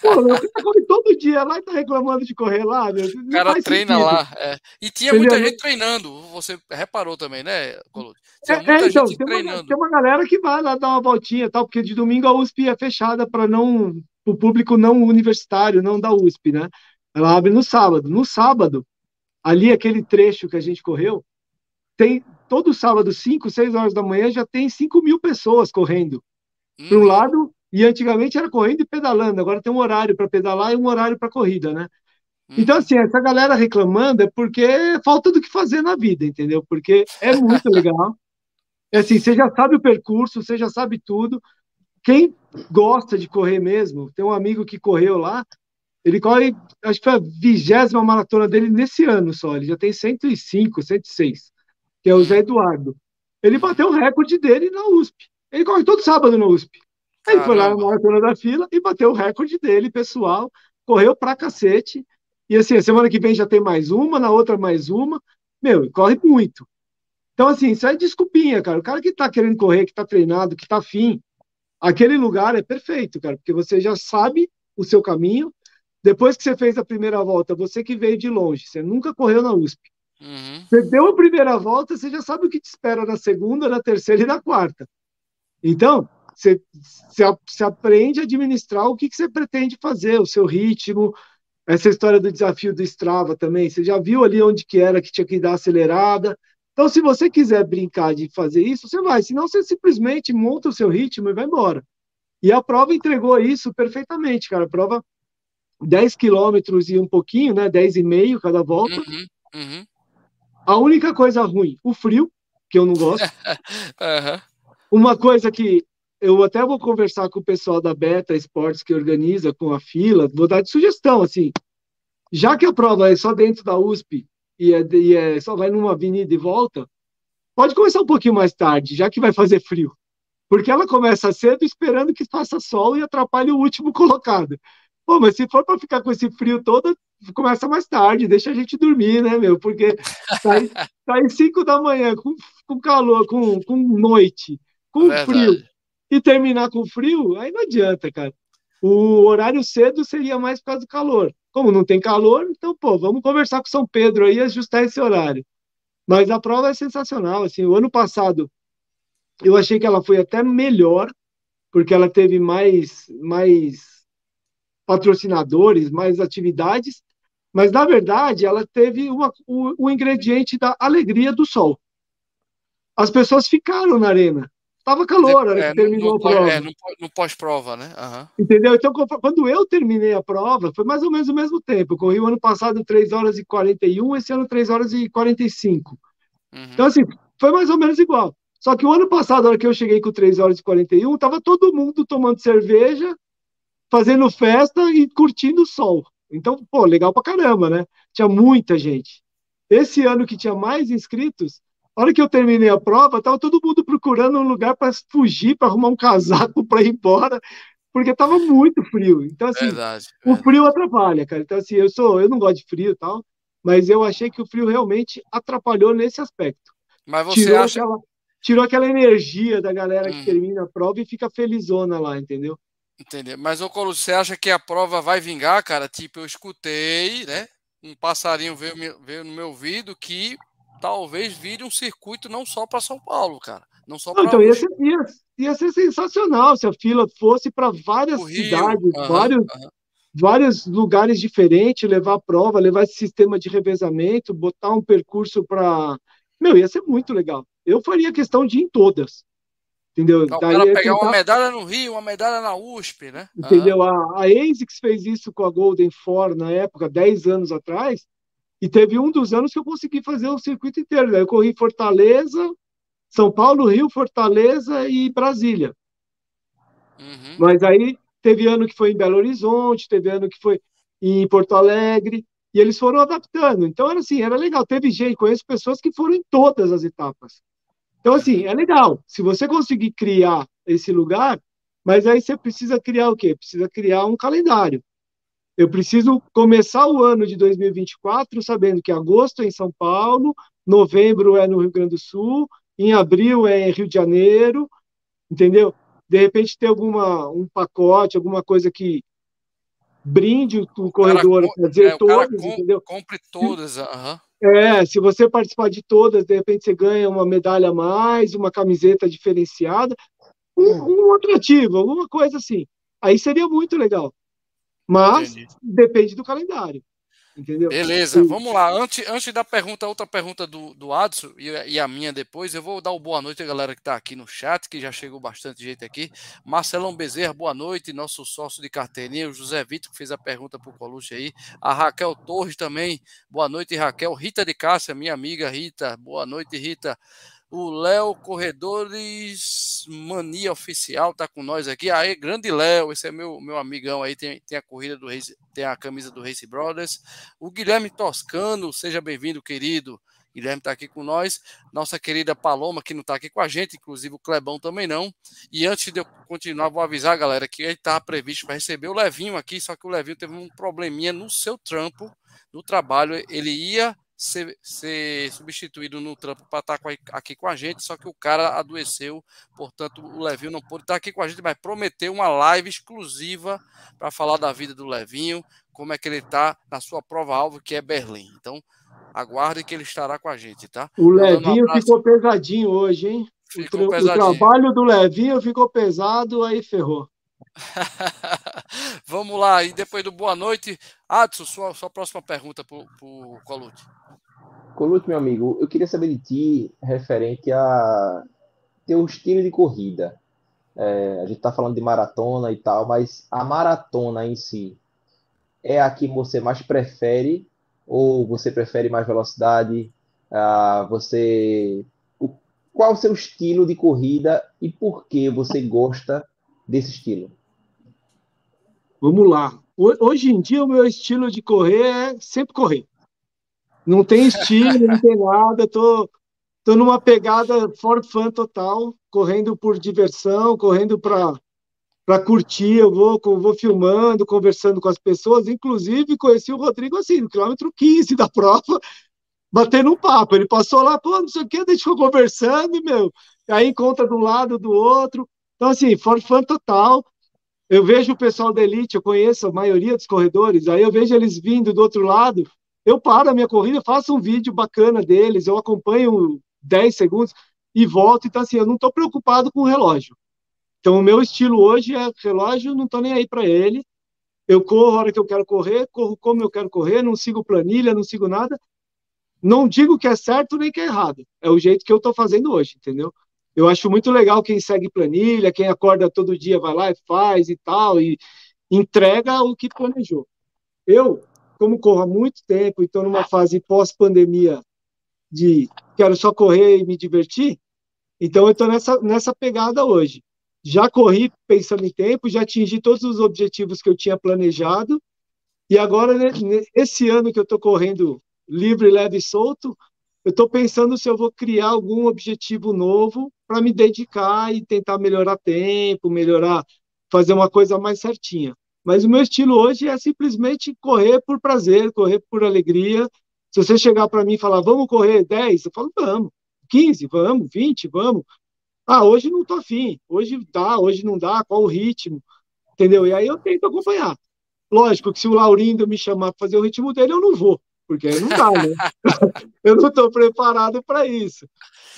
Pô, você corre todo dia lá e tá reclamando de correr lá, meu. O cara treina sentido. lá. É. E tinha Entendeu? muita gente treinando. Você reparou também, né, Colo? Tinha é, muita é, então, gente tem treinando. Uma, tem uma galera que vai lá dar uma voltinha tal, porque de domingo a USP é fechada para não. o público não universitário, não da USP, né? Ela abre no sábado. No sábado, ali aquele trecho que a gente correu, tem todo sábado, 5, 6 horas da manhã, já tem 5 mil pessoas correndo. Hum. Para um lado e antigamente era correndo e pedalando, agora tem um horário para pedalar e um horário para corrida, né? Então, assim, essa galera reclamando é porque falta do que fazer na vida, entendeu? Porque é muito legal. É assim, você já sabe o percurso, você já sabe tudo. Quem gosta de correr mesmo, tem um amigo que correu lá, ele corre, acho que foi a vigésima maratona dele nesse ano só, ele já tem 105, 106, que é o Zé Eduardo. Ele bateu o recorde dele na USP. Ele corre todo sábado na USP. Aí foi lá na maratona da fila e bateu o recorde dele, pessoal. Correu pra cacete. E assim, a semana que vem já tem mais uma, na outra mais uma. Meu, corre muito. Então, assim, isso é desculpinha, cara. O cara que tá querendo correr, que tá treinado, que tá afim, aquele lugar é perfeito, cara, porque você já sabe o seu caminho. Depois que você fez a primeira volta, você que veio de longe, você nunca correu na USP. Uhum. Você deu a primeira volta, você já sabe o que te espera na segunda, na terceira e na quarta. Então, você, você, aprende a administrar o que, que você pretende fazer, o seu ritmo, essa história do desafio do Strava também, você já viu ali onde que era que tinha que dar acelerada. Então, se você quiser brincar de fazer isso, você vai, senão você simplesmente monta o seu ritmo e vai embora. E a prova entregou isso perfeitamente, cara. A prova 10 quilômetros e um pouquinho, né? 10,5 cada volta. Uhum, uhum. A única coisa ruim, o frio, que eu não gosto. uhum. Uma coisa que eu até vou conversar com o pessoal da Beta Esportes que organiza com a fila, vou dar de sugestão, assim, já que a prova é só dentro da USP e, é, e é, só vai numa avenida e volta, pode começar um pouquinho mais tarde, já que vai fazer frio. Porque ela começa cedo esperando que faça sol e atrapalhe o último colocado. Pô, mas se for para ficar com esse frio todo, começa mais tarde, deixa a gente dormir, né, meu? Porque sai, sai 5 da manhã com, com calor, com, com noite, com Verdade. frio e terminar com frio, aí não adianta, cara. O horário cedo seria mais por causa do calor. Como não tem calor, então, pô, vamos conversar com São Pedro aí e ajustar esse horário. Mas a prova é sensacional. Assim, o ano passado eu achei que ela foi até melhor, porque ela teve mais, mais patrocinadores, mais atividades, mas na verdade ela teve uma, o, o ingrediente da alegria do sol. As pessoas ficaram na arena. Tava calor, era é, que terminou no, a prova. É, no, no pós-prova, né? Uhum. Entendeu? Então, quando eu terminei a prova, foi mais ou menos o mesmo tempo. Eu corri o ano passado 3 horas e 41, esse ano 3 horas e 45. Uhum. Então, assim, foi mais ou menos igual. Só que o ano passado, na hora que eu cheguei com 3 horas e 41, tava todo mundo tomando cerveja, fazendo festa e curtindo o sol. Então, pô, legal pra caramba, né? Tinha muita gente. Esse ano que tinha mais inscritos, a hora que eu terminei a prova, estava todo mundo procurando um lugar para fugir, para arrumar um casaco para ir embora, porque estava muito frio. Então, assim, verdade, o verdade. frio atrapalha, cara. Então, assim, eu sou, eu não gosto de frio e tal, mas eu achei que o frio realmente atrapalhou nesse aspecto. Mas você Tirou acha. Aquela... tirou aquela energia da galera que hum. termina a prova e fica felizona lá, entendeu? Entendeu? Mas, ô Colo, você acha que a prova vai vingar, cara? Tipo, eu escutei, né? Um passarinho veio, veio no meu ouvido que talvez vire um circuito não só para São Paulo, cara. Não só para. Então, ia ser, ia, ia ser, sensacional se a fila fosse para várias Rio, cidades, vários, vários lugares diferentes, levar a prova, levar esse sistema de revezamento, botar um percurso para. Meu, ia ser muito legal. Eu faria questão de ir em todas. Entendeu? Então, cara pegar tentar... uma medalha no Rio, uma medalha na USP, né? Entendeu? A, a ASICS fez isso com a Golden Four na época, 10 anos atrás, e teve um dos anos que eu consegui fazer o circuito inteiro. Né? Eu corri Fortaleza, São Paulo, Rio, Fortaleza e Brasília. Uhum. Mas aí teve ano que foi em Belo Horizonte, teve ano que foi em Porto Alegre, e eles foram adaptando. Então era assim, era legal. Teve gente, conheço pessoas que foram em todas as etapas. Então, assim, é legal. Se você conseguir criar esse lugar, mas aí você precisa criar o quê? Precisa criar um calendário. Eu preciso começar o ano de 2024 sabendo que agosto é em São Paulo, novembro é no Rio Grande do Sul, em abril é em Rio de Janeiro, entendeu? De repente ter alguma um pacote, alguma coisa que brinde o, corredor a fazer é, todos, entendeu? Compre todas, aham. Uhum. É, se você participar de todas, de repente você ganha uma medalha a mais, uma camiseta diferenciada, um, um atrativo, alguma coisa assim. Aí seria muito legal. Mas Entendi. depende do calendário. Entendeu? Beleza, vamos lá. Antes, antes da pergunta, outra pergunta do, do Adson e, e, a minha depois, eu vou dar o boa noite à galera que está aqui no chat, que já chegou bastante gente aqui. Marcelão Bezerra, boa noite. Nosso sócio de carteirinha, o José Vitor, que fez a pergunta para o Coluche aí. A Raquel Torres também, boa noite, Raquel. Rita de Cássia, minha amiga Rita, boa noite, Rita. O Léo Corredores Mania Oficial tá com nós aqui. Aí, grande Léo, esse é meu, meu amigão aí, tem, tem a corrida do Race, tem a camisa do Race Brothers. O Guilherme Toscano, seja bem-vindo, querido. Guilherme está aqui com nós. Nossa querida Paloma, que não está aqui com a gente, inclusive o Clebão também não. E antes de eu continuar, vou avisar, galera, que ele estava previsto para receber o Levinho aqui, só que o Levinho teve um probleminha no seu trampo, no trabalho. Ele ia ser, ser substituído no trampo para estar tá aqui com a gente, só que o cara adoeceu, portanto o Levinho não pôde estar tá aqui com a gente, mas prometeu uma live exclusiva para falar da vida do Levinho, como é que ele está na sua prova-alvo, que é Berlim. Então, aguarde que ele estará com a gente, tá? O Levinho um ficou pesadinho hoje, hein? Ficou o, pesadinho. o trabalho do Levinho ficou pesado, aí ferrou. Vamos lá, e depois do boa noite, Adson, sua, sua próxima pergunta para o Colute. Colute, meu amigo, eu queria saber de ti referente a teu estilo de corrida. É, a gente está falando de maratona e tal, mas a maratona em si é a que você mais prefere ou você prefere mais velocidade? Ah, você qual o seu estilo de corrida e por que você gosta desse estilo? Vamos lá. Hoje em dia, o meu estilo de correr é sempre correr. Não tem estilo, não tem nada. Tô, tô numa pegada for fun total, correndo por diversão, correndo para para curtir, eu vou, vou filmando, conversando com as pessoas, inclusive conheci o Rodrigo assim, no quilômetro 15 da prova, batendo um papo, ele passou lá, pô, não sei o que, ficou conversando, meu, aí encontra de um lado, do outro, então assim, for fun total, eu vejo o pessoal da Elite, eu conheço a maioria dos corredores, aí eu vejo eles vindo do outro lado, eu paro a minha corrida, faço um vídeo bacana deles, eu acompanho 10 segundos e volto. Então, assim, eu não estou preocupado com o relógio. Então, o meu estilo hoje é relógio, não estou nem aí para ele. Eu corro a hora que eu quero correr, corro como eu quero correr, não sigo planilha, não sigo nada. Não digo que é certo nem que é errado. É o jeito que eu estou fazendo hoje, entendeu? Eu acho muito legal quem segue planilha, quem acorda todo dia, vai lá e faz e tal, e entrega o que planejou. Eu como corro há muito tempo e estou numa fase pós-pandemia de quero só correr e me divertir, então eu estou nessa, nessa pegada hoje. Já corri pensando em tempo, já atingi todos os objetivos que eu tinha planejado, e agora, esse ano que eu estou correndo livre, leve e solto, eu estou pensando se eu vou criar algum objetivo novo para me dedicar e tentar melhorar tempo, melhorar, fazer uma coisa mais certinha. Mas o meu estilo hoje é simplesmente correr por prazer, correr por alegria. Se você chegar para mim e falar, vamos correr 10, eu falo, vamos. 15? Vamos, 20? Vamos. Ah, hoje não tô afim, hoje dá, hoje não dá, qual o ritmo? Entendeu? E aí eu tento acompanhar. Lógico que se o Laurindo me chamar para fazer o ritmo dele, eu não vou, porque aí não dá, né? eu não estou preparado para isso.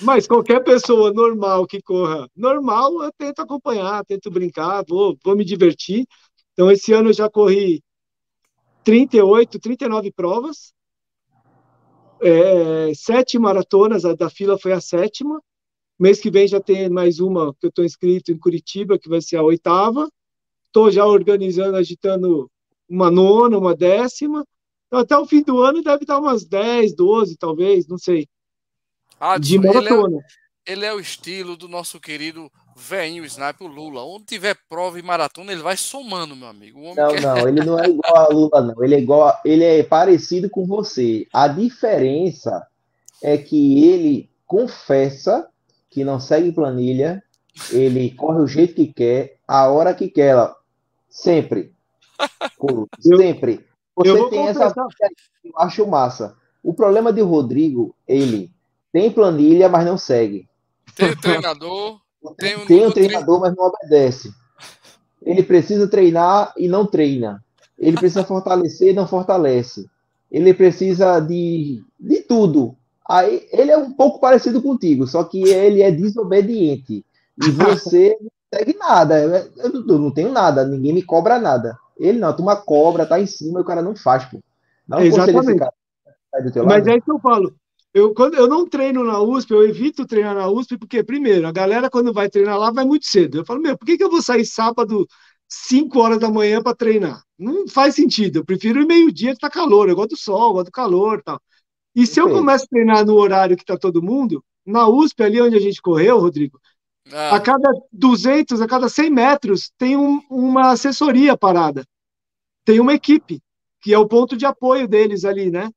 Mas qualquer pessoa normal que corra normal, eu tento acompanhar, tento brincar, vou, vou me divertir. Então, esse ano eu já corri 38, 39 provas, é, sete maratonas, a da fila foi a sétima. Mês que vem já tem mais uma que eu estou inscrito em Curitiba, que vai ser a oitava. Estou já organizando, agitando uma nona, uma décima. Então, até o fim do ano deve dar umas 10, 12, talvez, não sei. Ah, de maratona. Ele é, ele é o estilo do nosso querido velhinho sniper Lula. Onde tiver prova e maratona, ele vai somando, meu amigo. não, quer... não, ele não é igual a Lula, não. Ele é igual, ele é parecido com você. A diferença é que ele confessa que não segue planilha, ele corre o jeito que quer, a hora que quer, sempre. sempre. Você tem essa eu acho massa. O problema de Rodrigo, ele tem planilha, mas não segue. Tem o treinador, tem, um, tem um treinador, mas não obedece. Ele precisa treinar e não treina. Ele precisa fortalecer e não fortalece. Ele precisa de, de tudo. Aí ele é um pouco parecido contigo, só que ele é desobediente. E você não segue nada. Eu, eu não tenho nada, ninguém me cobra nada. Ele não, a turma cobra, tá em cima e o cara não faz, pô. Não Exatamente. Cara, Mas é isso que eu falo. Eu, quando eu não treino na USP, eu evito treinar na USP, porque, primeiro, a galera, quando vai treinar lá, vai muito cedo. Eu falo, meu, por que, que eu vou sair sábado, 5 horas da manhã para treinar? Não faz sentido. Eu prefiro ir meio-dia que tá calor. Eu gosto do sol, gosto do calor tal. E se eu começo a treinar no horário que tá todo mundo, na USP, ali onde a gente correu, Rodrigo, ah. a cada 200, a cada 100 metros, tem um, uma assessoria parada. Tem uma equipe, que é o ponto de apoio deles ali, né?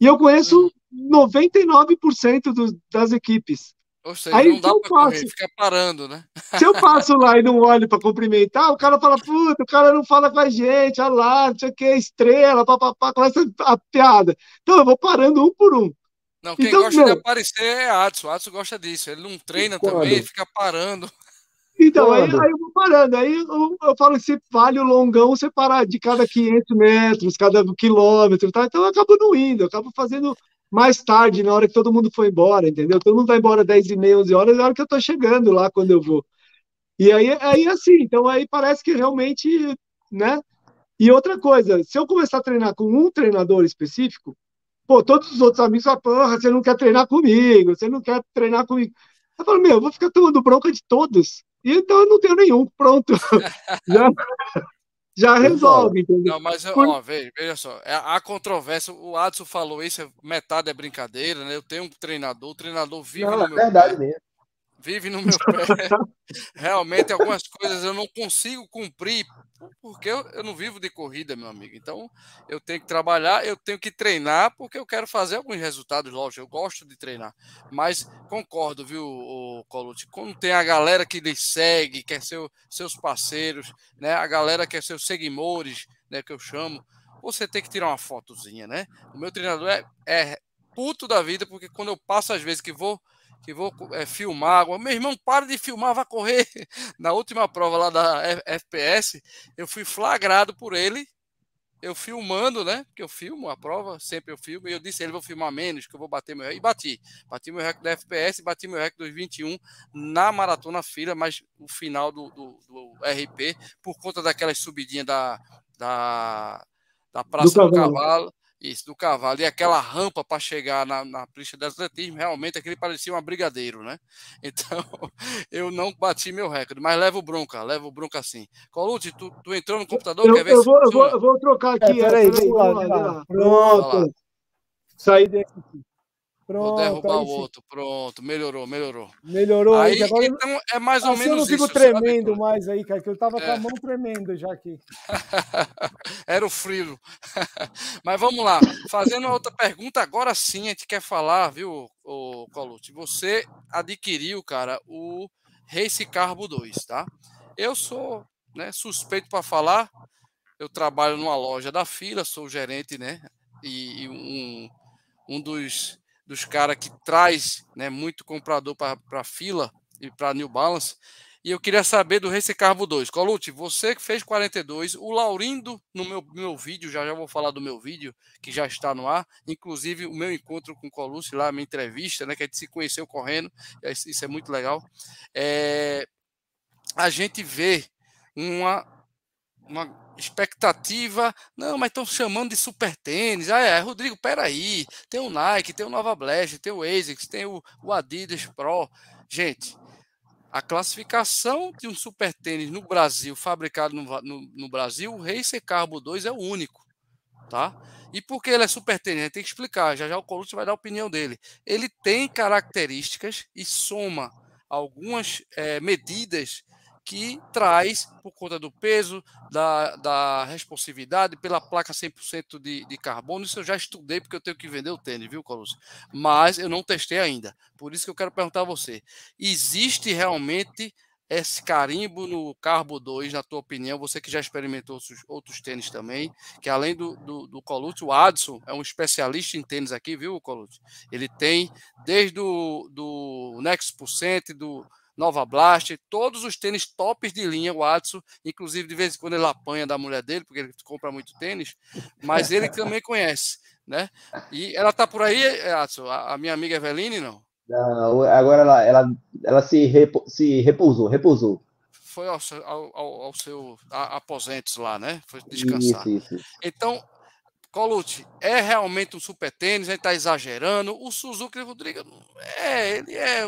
E eu conheço 99% do, das equipes. Ou seja, Aí, não dá para correr, fica parando, né? Se eu passo lá e não olho para cumprimentar, o cara fala, puta, o cara não fala com a gente, olha lá, não sei o que, estrela, papapá, começa a piada. Então eu vou parando um por um. Não, quem então, gosta meu... de aparecer é Adson. Adson gosta disso. Ele não treina também, fica parando. Então, aí, aí, eu vou parando. Aí eu, eu falo que se vale o longão você parar de cada 500 metros, cada quilômetro, tá? Então eu acabo não indo, eu acabo fazendo mais tarde, na hora que todo mundo foi embora, entendeu? Todo mundo vai embora 10 e meia, 11 horas, é a hora que eu tô chegando lá quando eu vou. E aí, aí assim, então aí parece que realmente, né? E outra coisa, se eu começar a treinar com um treinador específico, pô, todos os outros amigos falam, porra, você não quer treinar comigo, você não quer treinar comigo. Eu falo, meu, eu vou ficar tomando bronca de todos. E então eu não tenho nenhum, pronto. Já, já resolve, entendeu? Não, mas Por... ó, veja, veja só, é, a controvérsia, o Adson falou isso, metade é brincadeira, né? Eu tenho um treinador, o treinador vive não, no é meu verdade pé, mesmo. Vive no meu pé. Realmente, algumas coisas eu não consigo cumprir porque eu, eu não vivo de corrida, meu amigo. Então, eu tenho que trabalhar, eu tenho que treinar, porque eu quero fazer alguns resultados, lógico. Eu gosto de treinar. Mas concordo, viu, Colucci? Quando tem a galera que lhe segue, quer ser seus parceiros, né? A galera que é seus seguidores, né? Que eu chamo, você tem que tirar uma fotozinha, né? O meu treinador é, é puto da vida, porque quando eu passo, às vezes, que vou que vou é, filmar. Meu irmão, para de filmar, vai correr. Na última prova lá da FPS, eu fui flagrado por ele, eu filmando, né? Porque eu filmo a prova, sempre eu filmo, e eu disse ele vou filmar menos, que eu vou bater meu. E bati. Bati meu recorde da FPS, bati meu recorde 2021 na maratona fila, mas o final do, do, do RP, por conta daquelas subidinhas da, da, da Praça do, do Cavalo. Isso, do cavalo. E aquela rampa para chegar na, na pista de atletismo, realmente aquele parecia um brigadeiro, né? Então, eu não bati meu recorde, mas levo bronca, levo bronca sim. Colute, tu, tu entrou no computador? Eu, quer ver eu, vou, eu, vou, eu vou trocar aqui. É, peraí, vem lá, vem lá. Pronto. Saí desse aqui. Pronto, Vou derrubar o outro. Pronto, melhorou, melhorou. Melhorou. Aí, agora, então é mais ou assim menos isso. Eu não fico isso, tremendo sabe? mais aí, cara, que eu tava é. com a mão tremendo já aqui. Era o frio. Mas vamos lá. Fazendo outra pergunta, agora sim a gente quer falar, viu, o Colute? Você adquiriu, cara, o Race Carbo 2, tá? Eu sou né, suspeito para falar. Eu trabalho numa loja da fila, sou gerente, né? E, e um, um dos dos caras que traz né, muito comprador para a fila e para New Balance. E eu queria saber do Race Carbo 2. Colute, você que fez 42, o Laurindo, no meu, meu vídeo, já já vou falar do meu vídeo, que já está no ar, inclusive o meu encontro com o Colucci lá, minha entrevista, né, que a gente se conheceu correndo, isso é muito legal. É, a gente vê uma, uma expectativa, não, mas estão chamando de super tênis. Ah, é, Rodrigo, peraí, tem o Nike, tem o Nova Blast, tem o ASICS, tem o, o Adidas Pro. Gente, a classificação de um super tênis no Brasil, fabricado no, no, no Brasil, o Racer Carbo 2 é o único, tá? E por que ele é super tênis? A gente tem que explicar, já já o Colucci vai dar a opinião dele. Ele tem características e soma algumas é, medidas que traz, por conta do peso, da, da responsividade, pela placa 100% de, de carbono. Isso eu já estudei, porque eu tenho que vender o tênis, viu, Carlos? Mas eu não testei ainda. Por isso que eu quero perguntar a você: existe realmente esse carimbo no Carbo 2, na tua opinião, você que já experimentou outros, outros tênis também, que além do, do, do o Adson é um especialista em tênis aqui, viu, Colucci? Ele tem desde o do Next Percent, do Nova Blast, todos os tênis tops de linha, o Adson, inclusive de vez em quando ele apanha da mulher dele, porque ele compra muito tênis, mas ele também conhece, né? E ela tá por aí, Adson, a, minha amiga Eveline, não? Não, agora ela, ela, ela se, repo, se repousou, repousou. Foi ao, ao, ao seu aposentos lá, né? Foi descansar. Isso, isso. Então, Colucci, é realmente um super tênis, a gente está exagerando. O Suzuki Rodrigo, é, ele é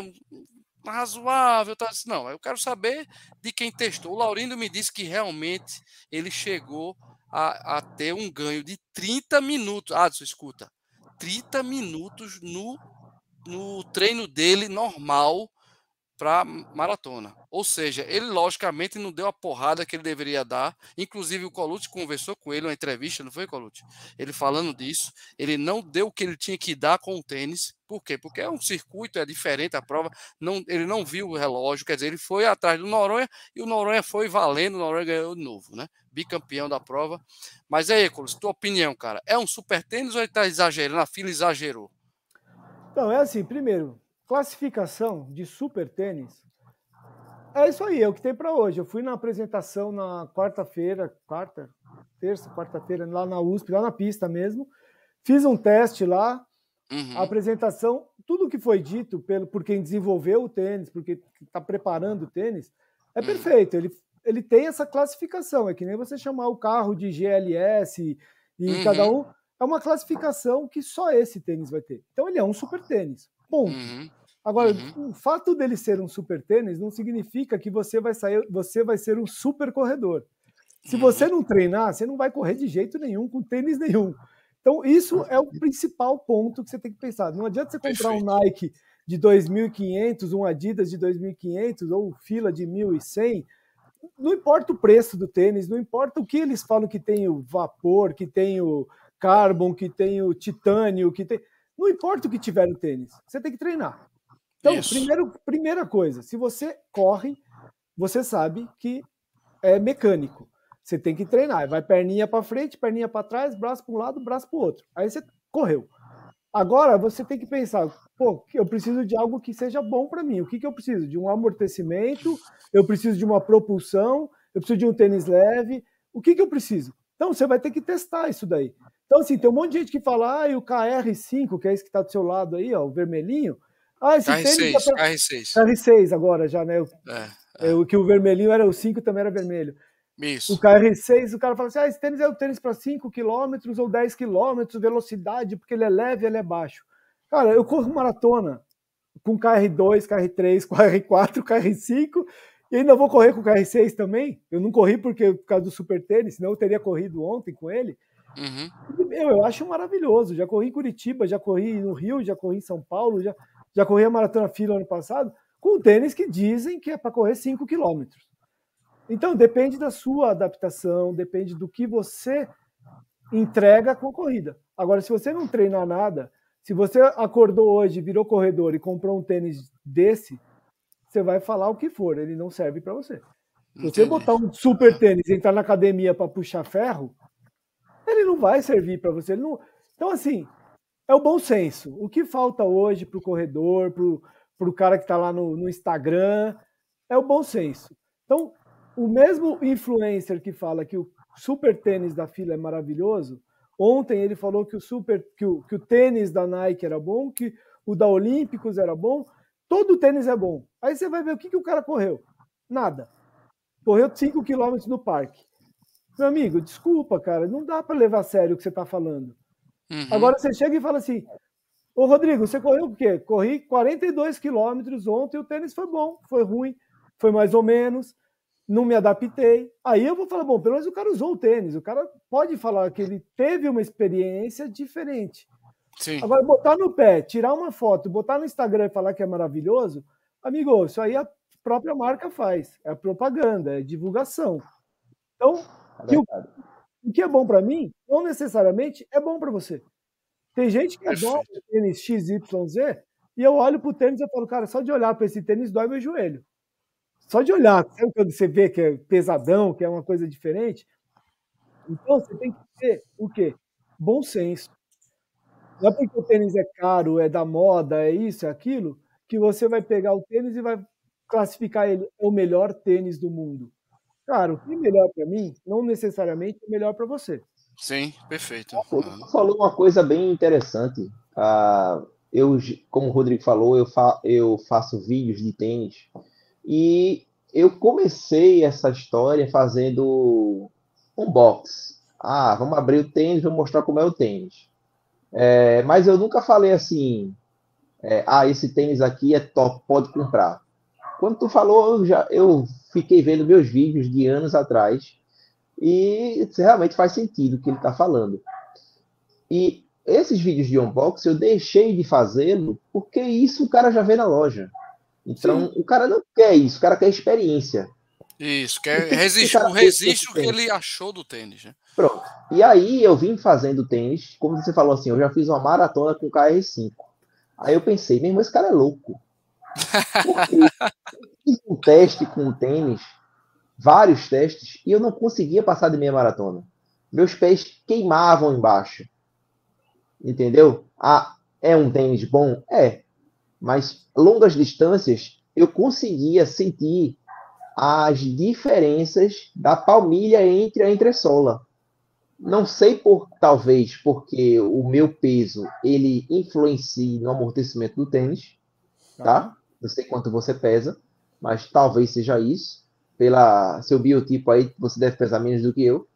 razoável. Tá? Não, eu quero saber de quem testou. O Laurindo me disse que realmente ele chegou a, a ter um ganho de 30 minutos. Ah, escuta, 30 minutos no, no treino dele normal para maratona. Ou seja, ele logicamente não deu a porrada que ele deveria dar. Inclusive o Colucci conversou com ele uma entrevista, não foi Colucci? Ele falando disso, ele não deu o que ele tinha que dar com o tênis. Por quê? Porque é um circuito, é diferente a prova. Não, ele não viu o relógio, quer dizer, ele foi atrás do Noronha e o Noronha foi valendo, o Noronha ganhou de novo, né? Bicampeão da prova. Mas aí, Colucci, tua opinião, cara, é um super tênis ou ele está exagerando? A fila exagerou? Então, é assim, primeiro, Classificação de super tênis. É isso aí, é o que tem para hoje. Eu fui na apresentação na quarta-feira, quarta, terça, quarta-feira, lá na USP, lá na pista mesmo. Fiz um teste lá. Uhum. A apresentação, tudo que foi dito pelo, por quem desenvolveu o tênis, porque está preparando o tênis, é uhum. perfeito. Ele, ele tem essa classificação. É que nem você chamar o carro de GLS e uhum. cada um. É uma classificação que só esse tênis vai ter. Então ele é um super tênis. Ponto. Agora, uhum. o fato dele ser um super tênis não significa que você vai sair, você vai ser um super corredor. Se uhum. você não treinar, você não vai correr de jeito nenhum com tênis nenhum. Então, isso é o principal ponto que você tem que pensar. Não adianta você comprar um Nike de 2.500, um Adidas de 2.500 ou fila de 1.100. Não importa o preço do tênis, não importa o que eles falam que tem o vapor, que tem o carbon, que tem o titânio, que tem. Não importa o que tiver no tênis, você tem que treinar. Então, primeiro, primeira coisa, se você corre, você sabe que é mecânico. Você tem que treinar. Vai perninha para frente, perninha para trás, braço para um lado, braço para o outro. Aí você correu. Agora você tem que pensar, pô, eu preciso de algo que seja bom para mim. O que, que eu preciso? De um amortecimento, eu preciso de uma propulsão, eu preciso de um tênis leve. O que, que eu preciso? Então você vai ter que testar isso daí. Então, assim, tem um monte de gente que fala, ah, e o KR5, que é esse que está do seu lado aí, ó, o vermelhinho, ah, esse KR6, tênis pra... KR6. KR6 agora já, né? É, é. O que o vermelhinho era o 5 também era vermelho. Isso. O KR6, o cara fala assim: ah, esse tênis é o tênis para 5 km ou 10 km, velocidade, porque ele é leve ele é baixo. Cara, eu corro maratona com KR2, KR3, KR4, KR5 e ainda vou correr com o KR6 também. Eu não corri porque por causa do super tênis, senão eu teria corrido ontem com ele. Uhum. Meu, eu acho maravilhoso. Já corri em Curitiba, já corri no Rio, já corri em São Paulo, já já corri a maratona fila ano passado com tênis que dizem que é para correr 5 quilômetros. Então, depende da sua adaptação, depende do que você entrega com a corrida. Agora, se você não treinar nada, se você acordou hoje, virou corredor e comprou um tênis desse, você vai falar o que for, ele não serve para você. Se você botar um super tênis e entrar na academia para puxar ferro, ele não vai servir para você. Não... Então, assim, é o bom senso. O que falta hoje para o corredor, para o cara que está lá no, no Instagram, é o bom senso. Então, o mesmo influencer que fala que o super tênis da fila é maravilhoso, ontem ele falou que o super que o, que o tênis da Nike era bom, que o da Olímpicos era bom, todo tênis é bom. Aí você vai ver o que, que o cara correu. Nada. Correu 5 quilômetros no parque. Meu amigo, desculpa, cara, não dá para levar a sério o que você está falando. Uhum. Agora você chega e fala assim: Ô Rodrigo, você correu o quê? Corri 42 quilômetros ontem, o tênis foi bom, foi ruim, foi mais ou menos, não me adaptei. Aí eu vou falar: bom, pelo menos o cara usou o tênis, o cara pode falar que ele teve uma experiência diferente. Sim. Agora, botar no pé, tirar uma foto, botar no Instagram e falar que é maravilhoso, amigo, isso aí a própria marca faz. É propaganda, é divulgação. Então, é o, o que é bom para mim, não necessariamente é bom para você. Tem gente que adora tênis XYZ e eu olho para o tênis e falo, cara, só de olhar para esse tênis dói meu joelho. Só de olhar, sabe quando você vê que é pesadão, que é uma coisa diferente? Então você tem que ter o quê? Bom senso. Não é porque o tênis é caro, é da moda, é isso, é aquilo, que você vai pegar o tênis e vai classificar ele é o melhor tênis do mundo. Cara, o que é melhor para mim, não necessariamente é melhor para você. Sim, perfeito. Você falou uma coisa bem interessante. Uh, eu, como o Rodrigo falou, eu, fa eu faço vídeos de tênis e eu comecei essa história fazendo um box. Ah, vamos abrir o tênis, vou mostrar como é o tênis. É, mas eu nunca falei assim, é, ah, esse tênis aqui é top, pode comprar. Quando tu falou, eu, já, eu fiquei vendo meus vídeos de anos atrás e realmente faz sentido o que ele está falando. E esses vídeos de unboxing eu deixei de fazê-lo porque isso o cara já vê na loja. Então Sim. o cara não quer isso, o cara quer experiência. Isso, quer resistir, o resiste o que ele achou do tênis. Né? Pronto. E aí eu vim fazendo tênis, como você falou assim, eu já fiz uma maratona com KR5. Aí eu pensei, mesmo esse cara é louco. Fiz um teste com o tênis, vários testes, e eu não conseguia passar de meia maratona. Meus pés queimavam embaixo. Entendeu? Ah, é um tênis bom? É. Mas longas distâncias, eu conseguia sentir as diferenças da palmilha entre a entressola. Não sei por talvez porque o meu peso ele influencia no amortecimento do tênis, tá? Não sei quanto você pesa, mas talvez seja isso. Pela seu biotipo aí, você deve pesar menos do que eu.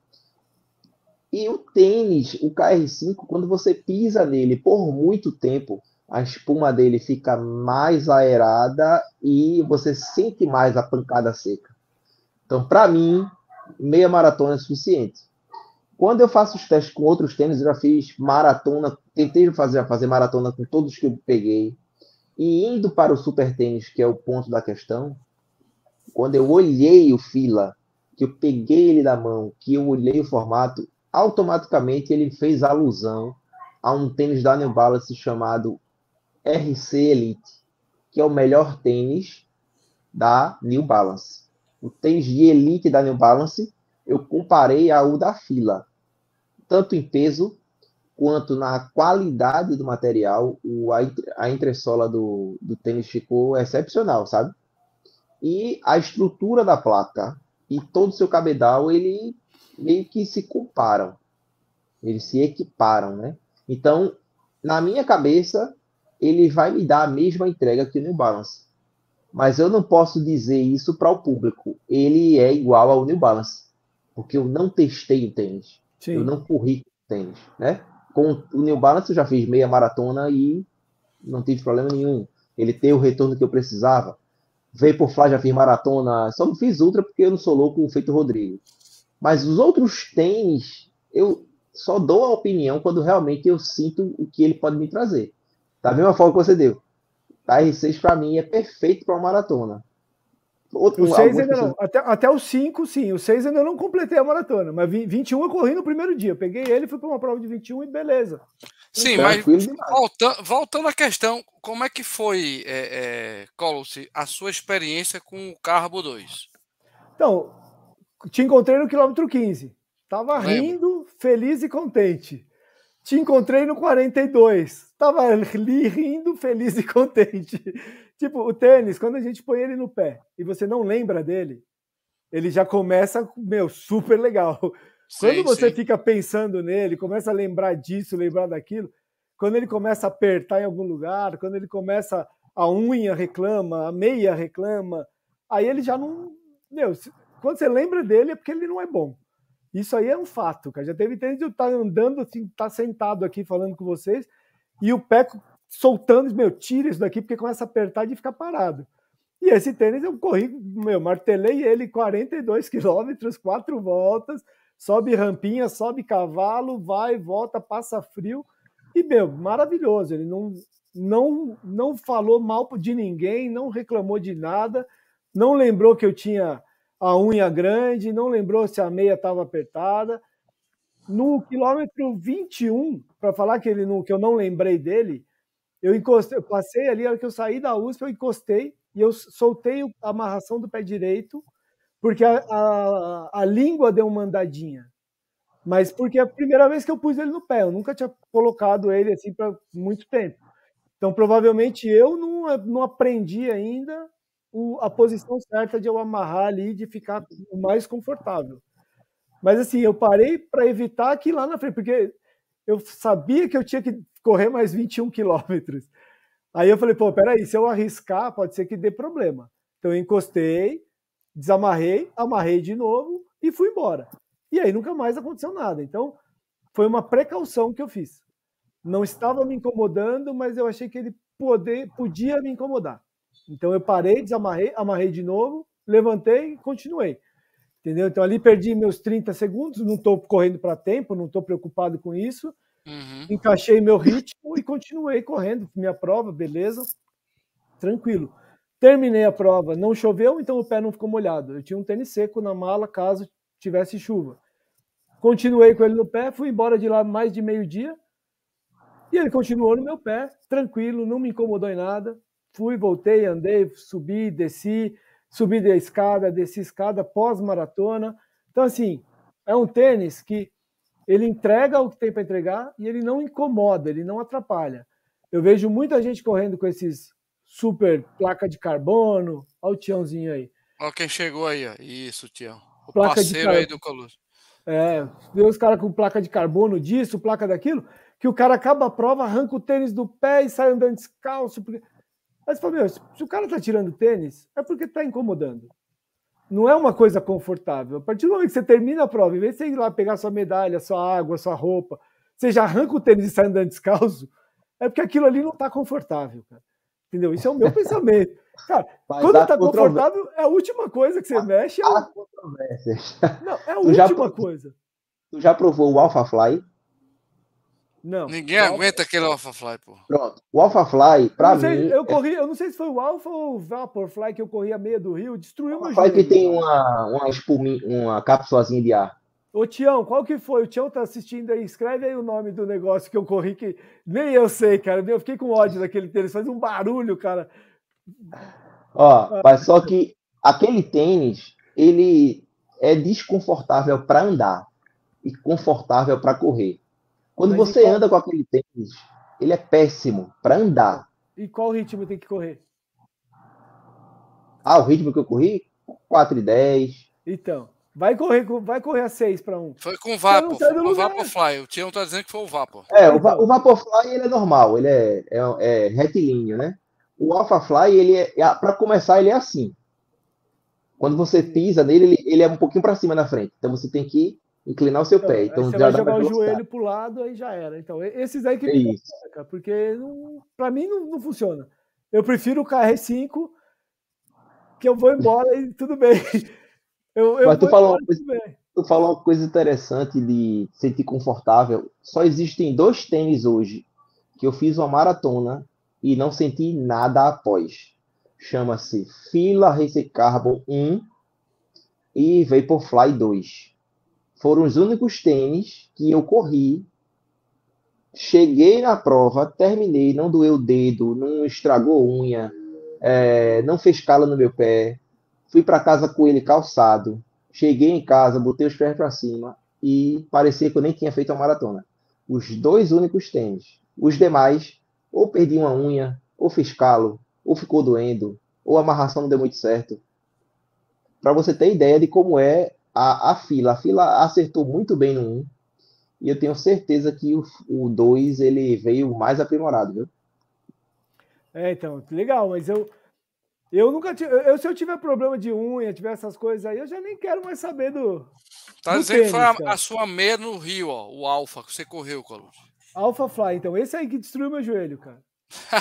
E o tênis, o KR5, quando você pisa nele por muito tempo, a espuma dele fica mais aerada e você sente mais a pancada seca. Então, para mim, meia maratona é suficiente. Quando eu faço os testes com outros tênis, eu já fiz maratona, tentei fazer, fazer maratona com todos que eu peguei. E indo para o super tênis, que é o ponto da questão, quando eu olhei o fila, que eu peguei ele na mão, que eu olhei o formato, automaticamente ele fez alusão a um tênis da New Balance chamado RC Elite, que é o melhor tênis da New Balance. O tênis de elite da New Balance, eu comparei ao da fila, tanto em peso quanto na qualidade do material, o, a, entressola do, do tênis ficou excepcional, sabe? E a estrutura da placa e todo o seu cabedal, ele meio que se comparam. Eles se equiparam, né? Então, na minha cabeça, ele vai me dar a mesma entrega que o New Balance. Mas eu não posso dizer isso para o público. Ele é igual ao New Balance. Porque eu não testei o tênis. Sim. Eu não corri tênis, né? Com o New Balance eu já fiz meia maratona e não tive problema nenhum. Ele tem o retorno que eu precisava. Veio por Fly, já fiz maratona. Só não fiz ultra porque eu não sou louco feito o Rodrigo. Mas os outros tênis, eu só dou a opinião quando realmente eu sinto o que ele pode me trazer. Da mesma forma que você deu. A R6 para mim é perfeito para uma maratona. Outro, o 6 ainda não. Até, até o 5, sim. O 6 ainda não completei a maratona. Mas 21 eu corri no primeiro dia. Eu peguei ele, fui para uma prova de 21 e beleza. Sim, mas voltando, voltando à questão, como é que foi, é, é, Colossi, a sua experiência com o Carbo 2? Então, te encontrei no quilômetro 15. Tava rindo, feliz e contente. te encontrei no 42. Tava ali rindo, feliz e contente. Tipo, o tênis, quando a gente põe ele no pé e você não lembra dele, ele já começa, meu, super legal. Quando sim, você sim. fica pensando nele, começa a lembrar disso, lembrar daquilo, quando ele começa a apertar em algum lugar, quando ele começa a unha reclama, a meia reclama, aí ele já não, meu, quando você lembra dele é porque ele não é bom. Isso aí é um fato, cara. Já teve tempo de eu estar andando, assim, estar tá sentado aqui falando com vocês e o pé soltando, meu, tira isso daqui porque começa a apertar e ficar parado. E esse tênis eu corri, meu, martelei ele 42 quilômetros, quatro voltas, sobe rampinha, sobe cavalo, vai, volta, passa frio. E, meu, maravilhoso. Ele não, não, não falou mal de ninguém, não reclamou de nada, não lembrou que eu tinha a unha grande, não lembrou se a meia estava apertada. No quilômetro 21, para falar que, ele não, que eu não lembrei dele, eu encostei, eu passei ali, a hora que eu saí da USP, eu encostei e eu soltei a amarração do pé direito, porque a, a, a língua deu uma andadinha. Mas porque é a primeira vez que eu pus ele no pé, eu nunca tinha colocado ele assim para muito tempo. Então, provavelmente eu não, não aprendi ainda o, a posição certa de eu amarrar ali, de ficar o mais confortável. Mas assim, eu parei para evitar que lá na frente, porque eu sabia que eu tinha que correr mais 21 quilômetros. Aí eu falei, pô, peraí, se eu arriscar, pode ser que dê problema. Então eu encostei, desamarrei, amarrei de novo e fui embora. E aí nunca mais aconteceu nada. Então foi uma precaução que eu fiz. Não estava me incomodando, mas eu achei que ele poder, podia me incomodar. Então eu parei, desamarrei, amarrei de novo, levantei e continuei. Entendeu? Então ali perdi meus 30 segundos, não estou correndo para tempo, não estou preocupado com isso. Uhum. Encaixei meu ritmo e continuei correndo minha prova, beleza, tranquilo. Terminei a prova, não choveu, então o pé não ficou molhado. Eu tinha um tênis seco na mala caso tivesse chuva. Continuei com ele no pé, fui embora de lá mais de meio-dia e ele continuou no meu pé, tranquilo, não me incomodou em nada fui, voltei, andei, subi, desci, subi da escada, desci escada pós-maratona. Então, assim, é um tênis que ele entrega o que tem para entregar e ele não incomoda, ele não atrapalha. Eu vejo muita gente correndo com esses super placa de carbono. Olha o Tiãozinho aí. Olha quem chegou aí, ó. Isso, Tião. O placa parceiro aí do Colucci. É, vê os caras com placa de carbono disso, placa daquilo, que o cara acaba a prova, arranca o tênis do pé e sai andando descalço. Porque... Mas meu, se o cara está tirando tênis, é porque está incomodando. Não é uma coisa confortável. A partir do momento que você termina a prova, em vez de você ir lá pegar sua medalha, sua água, sua roupa, você já arranca o tênis e sai andando descalço, é porque aquilo ali não está confortável, cara. Entendeu? Isso é o meu pensamento. Cara, Mas quando está confortável, é a última coisa que você mexe. É... Há controvérsias. Não, é a última já, coisa. Tu já provou o Alpha Fly? Não. Ninguém aguenta aquele Alphafly, pô. Pronto. O Alphafly, pra sei, mim. Eu corri, eu não sei se foi o Alpha ou o Vaporfly que eu corri a meia do Rio, destruiu meu joelho. que tem uma, uma, espuminha, uma cápsulazinha de ar. Ô Tião, qual que foi? O Tião tá assistindo aí, escreve aí o nome do negócio que eu corri, que nem eu sei, cara. Eu fiquei com ódio daquele tênis, faz um barulho, cara. Ó, mas só que aquele tênis, ele é desconfortável para andar e confortável para correr. Quando Mas você qual... anda com aquele tênis, ele é péssimo para andar. E qual ritmo tem que correr? Ah, o ritmo que eu corri? 4 e 10. Então, vai correr, vai correr a 6 para 1. Foi com o Vapor, foi com o Vaporfly. O Tião tá dizendo que foi o Vapor. É, o, o Vaporfly ele é normal, ele é, é, é retilíneo, né? O AlphaFly, ele é, é para começar, ele é assim. Quando você pisa nele, ele, ele é um pouquinho para cima na frente. Então você tem que inclinar o seu então, pé. Então você vai jogar o joelho para o lado, aí já era. Então, esses aí que é me cara, porque para mim não, não, funciona. Eu prefiro o KR5, que eu vou embora e tudo bem. Eu, eu Mas tu falou, embora, coisa, tu falou uma coisa interessante de sentir confortável. Só existem dois tênis hoje que eu fiz uma maratona e não senti nada após. Chama-se Fila Race Carbon 1 e Vaporfly 2 foram os únicos tênis que eu corri. Cheguei na prova, terminei, não doeu o dedo, não estragou unha, é, não fez cala no meu pé. Fui para casa com ele calçado. Cheguei em casa, botei os pés para cima e parecia que eu nem tinha feito a maratona. os dois únicos tênis. Os demais, ou perdi uma unha, ou fiz calo, ou ficou doendo, ou a amarração não deu muito certo. Para você ter ideia de como é a, a fila. A fila acertou muito bem no 1. E eu tenho certeza que o 2 ele veio mais aprimorado, viu? É, então, legal, mas eu, eu nunca tive. Eu, se eu tiver problema de unha, tiver essas coisas aí, eu já nem quero mais saber do. Tá dizendo que foi a, a, sua meia no Rio, ó, o Alfa, que você correu, Carlos. Alpha Fly, então, esse aí que destruiu meu joelho, cara.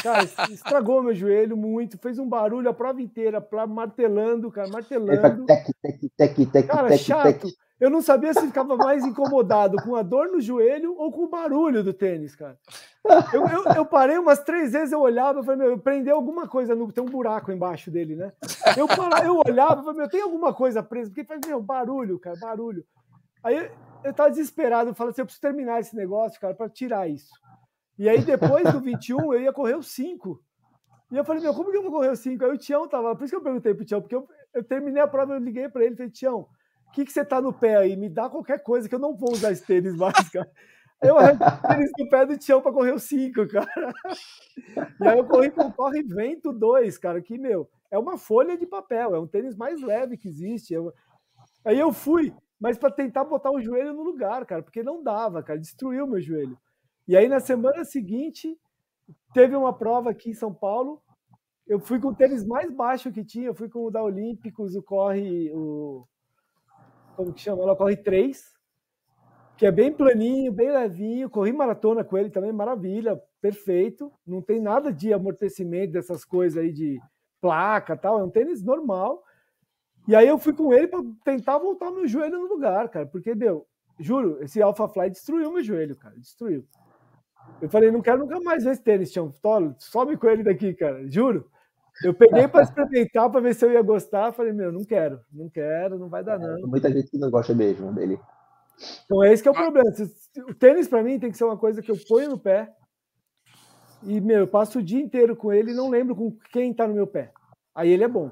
Cara, estragou meu joelho muito, fez um barulho a prova inteira, martelando, cara, martelando. Tec, tec, tec, tec, cara, tec, chato. Tec. Eu não sabia se ficava mais incomodado com a dor no joelho ou com o barulho do tênis, cara. Eu, eu, eu parei umas três vezes, eu olhava, eu falei, meu, eu prendeu alguma coisa, no, tem um buraco embaixo dele, né? Eu, para, eu olhava, eu falei, meu, tem alguma coisa presa, porque faz, meu, barulho, cara, barulho. Aí eu tava desesperado, eu falei assim, eu preciso terminar esse negócio, cara, para tirar isso. E aí depois do 21, eu ia correr os 5. E eu falei, meu, como que eu vou correr os 5? Aí o Tião tava, por isso que eu perguntei pro Tião, porque eu, eu terminei a prova, eu liguei para ele e falei, Tião, o que, que você tá no pé aí? Me dá qualquer coisa que eu não vou usar esse tênis mais, cara. Eu arranquei o tênis do pé do Tião para correr os 5, cara. E aí eu corri com o Corre Vento 2, cara, que, meu, é uma folha de papel, é um tênis mais leve que existe. Eu... Aí eu fui, mas para tentar botar o joelho no lugar, cara, porque não dava, cara, destruiu meu joelho. E aí na semana seguinte, teve uma prova aqui em São Paulo, eu fui com o tênis mais baixo que tinha, eu fui com o da Olímpicos, o Corre, o como que chama? Ela corre 3, que é bem planinho, bem levinho. Corri maratona com ele também, maravilha, perfeito. Não tem nada de amortecimento dessas coisas aí de placa tal. É um tênis normal. E aí eu fui com ele para tentar voltar meu joelho no lugar, cara, porque deu. Juro, esse Alpha Fly destruiu meu joelho, cara, destruiu. Eu falei, não quero nunca mais ver esse tênis, Tião. Sobe com ele daqui, cara, juro. Eu peguei para experimentar para ver se eu ia gostar. Falei, meu, não quero, não quero, não vai dar é, não. Muita gente que não gosta mesmo dele. Então é esse que é o problema. O tênis para mim tem que ser uma coisa que eu ponho no pé e meu, eu passo o dia inteiro com ele e não lembro com quem está no meu pé. Aí ele é bom.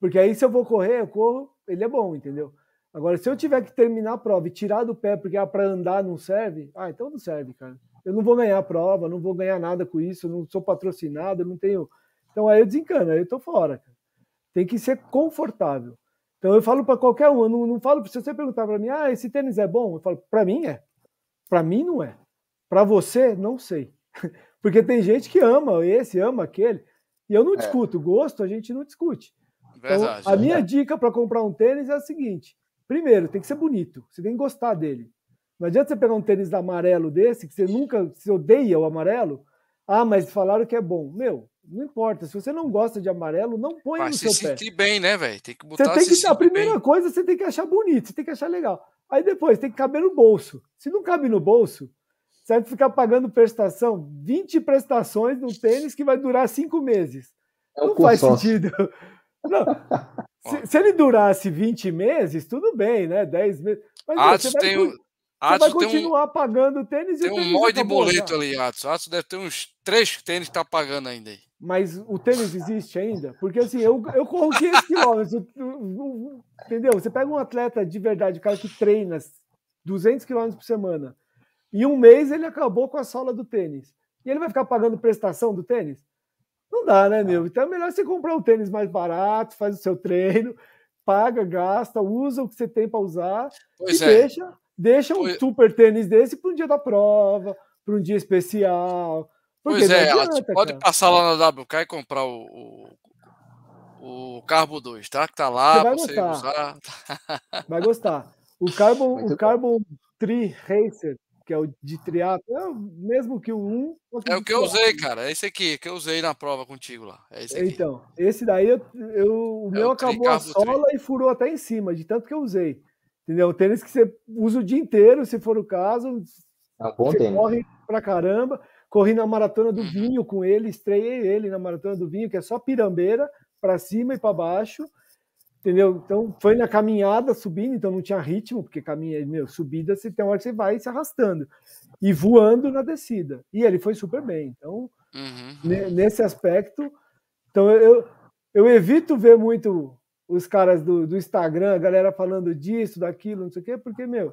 Porque aí se eu vou correr, eu corro, ele é bom, entendeu? Agora, se eu tiver que terminar a prova e tirar do pé porque ah, para andar não serve, ah, então não serve, cara. Eu não vou ganhar a prova, não vou ganhar nada com isso, não sou patrocinado, não tenho então aí eu desencano, aí eu tô fora. Tem que ser confortável. Então eu falo para qualquer um, eu não, não falo, se você perguntar para mim, ah, esse tênis é bom? Eu falo, para mim é. Para mim não é. Para você, não sei. Porque tem gente que ama esse, ama aquele. E eu não é. discuto. Gosto, a gente não discute. Verdade, então, a minha dica para comprar um tênis é a seguinte: primeiro, tem que ser bonito. Você tem que gostar dele. Não adianta você pegar um tênis amarelo desse, que você nunca se odeia o amarelo. Ah, mas falaram que é bom. Meu, não importa. Se você não gosta de amarelo, não põe Vai no seu pé. se sentir bem, né, velho? Tem que botar você tem que, A primeira bem. coisa você tem que achar bonito, você tem que achar legal. Aí depois tem que caber no bolso. Se não cabe no bolso, você vai ficar pagando prestação, 20 prestações no tênis que vai durar cinco meses. É não faz sentido. Não. Se, se, ele durasse 20 meses, tudo bem, né? 10 meses. Mas ah, você vai, tem, você vai continuar um, pagando tênis e Tem um monte de boleto ali, Atos. Atos deve ter uns três tênis que tá pagando ainda aí. Mas o tênis existe ainda? Porque assim, eu, eu corro 500 quilômetros, entendeu? Você pega um atleta de verdade, o cara que treina 200 quilômetros por semana, e um mês ele acabou com a sola do tênis. E ele vai ficar pagando prestação do tênis? Não dá, né, meu? Então é melhor você comprar um tênis mais barato, faz o seu treino, paga, gasta, usa o que você tem para usar pois e é. deixa Deixa um super tênis desse para um dia da prova, para um dia especial. Pois é, adianta, pode cara. passar lá na WK e comprar o, o, o Carbo 2, tá? Que tá lá para você, usar. Vai gostar. O Carbon, o Carbon 3 Racer, que é o de triatlo, é o mesmo que o 1. É o que eu usei, cara. É esse aqui que eu usei na prova contigo lá. É esse aqui. Então, esse daí eu, eu o é meu o acabou a sola 3. e furou até em cima, de tanto que eu usei. Entendeu? O tênis que você usa o dia inteiro, se for o caso. É um bom você tênis. corre pra caramba. Corri na maratona do uhum. vinho com ele, estreiei ele na maratona do vinho, que é só pirambeira, para cima e para baixo. Entendeu? Então foi na caminhada subindo, então não tinha ritmo, porque caminha, meu, subida, você tem uma hora que você vai se arrastando. E voando na descida. E ele foi super bem. Então, uhum. nesse aspecto, então eu, eu evito ver muito os caras do, do Instagram, a galera falando disso, daquilo, não sei o quê, porque, meu,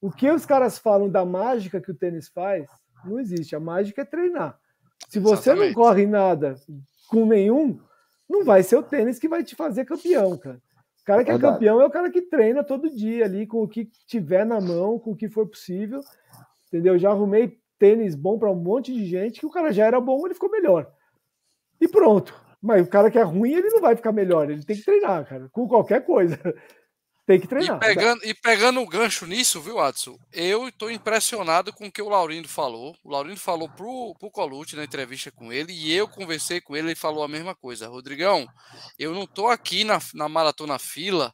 O que os caras falam da mágica que o tênis faz, não existe. A mágica é treinar. Se você Exatamente. não corre nada com nenhum, não vai ser o tênis que vai te fazer campeão, cara. O cara que é campeão é o cara que treina todo dia ali com o que tiver na mão, com o que for possível. Entendeu? Já arrumei tênis bom para um monte de gente que o cara já era bom, ele ficou melhor. E pronto. Mas o cara que é ruim, ele não vai ficar melhor, ele tem que treinar, cara, com qualquer coisa. Tem que treinar. E pegando, e pegando o gancho nisso, viu, Adson? Eu estou impressionado com o que o Laurindo falou. O Laurindo falou pro, pro Colucci na entrevista com ele, e eu conversei com ele, ele falou a mesma coisa. Rodrigão, eu não estou aqui na, na maratona fila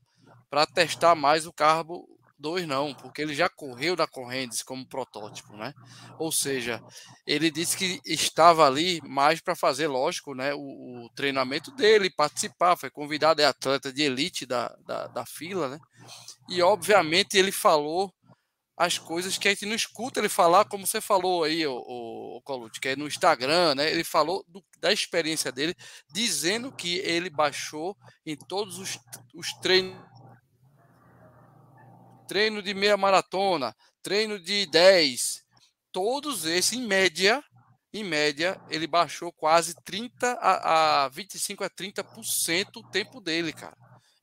para testar mais o carbo 2 não, porque ele já correu da Correntes como protótipo, né? Ou seja, ele disse que estava ali mais para fazer, lógico, né, o, o, treinamento dele, participar, foi convidado, é atleta de elite da, da, da fila, né? E obviamente ele falou as coisas que a gente não escuta ele falar, como você falou aí, o, o, o Colucci, que é no Instagram, né? Ele falou do, da experiência dele, dizendo que ele baixou em todos os, os treinos treino de meia maratona, treino de 10, todos esses, em média, em média, ele baixou quase 30 a, a 25 a 30% o tempo dele, cara.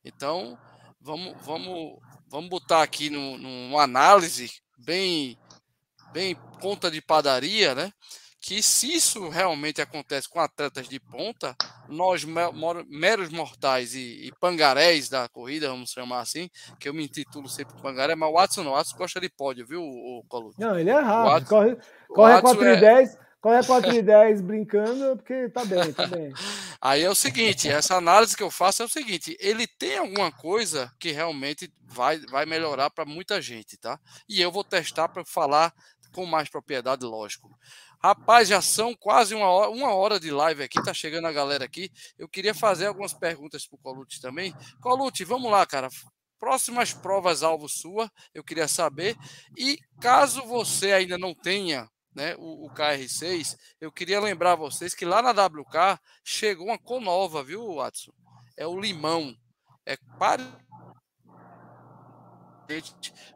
Então, vamos, vamos, vamos botar aqui no, numa análise bem, bem conta de padaria, né? Que se isso realmente acontece com atletas de ponta, nós meros mortais e, e, pangarés da corrida, vamos chamar assim, que eu me intitulo sempre pangaré, mas o Watson não, o Watson gosta de pódio, viu, o, Coluto? Não, ele é rápido, corre, corre 4 e 10, é... corre 4 e 10 brincando, porque tá bem, tá bem. Aí é o seguinte, essa análise que eu faço é o seguinte, ele tem alguma coisa que realmente vai, vai melhorar para muita gente, tá? E eu vou testar para falar com mais propriedade, lógico. Rapaz, já são quase uma hora, uma hora de live aqui, tá chegando a galera aqui. Eu queria fazer algumas perguntas para o Colute também. Colute, vamos lá, cara. Próximas provas alvo sua, eu queria saber. E caso você ainda não tenha né, o, o, KR6, eu queria lembrar vocês que lá na WK chegou uma cor nova, viu, Watson? É o limão. É para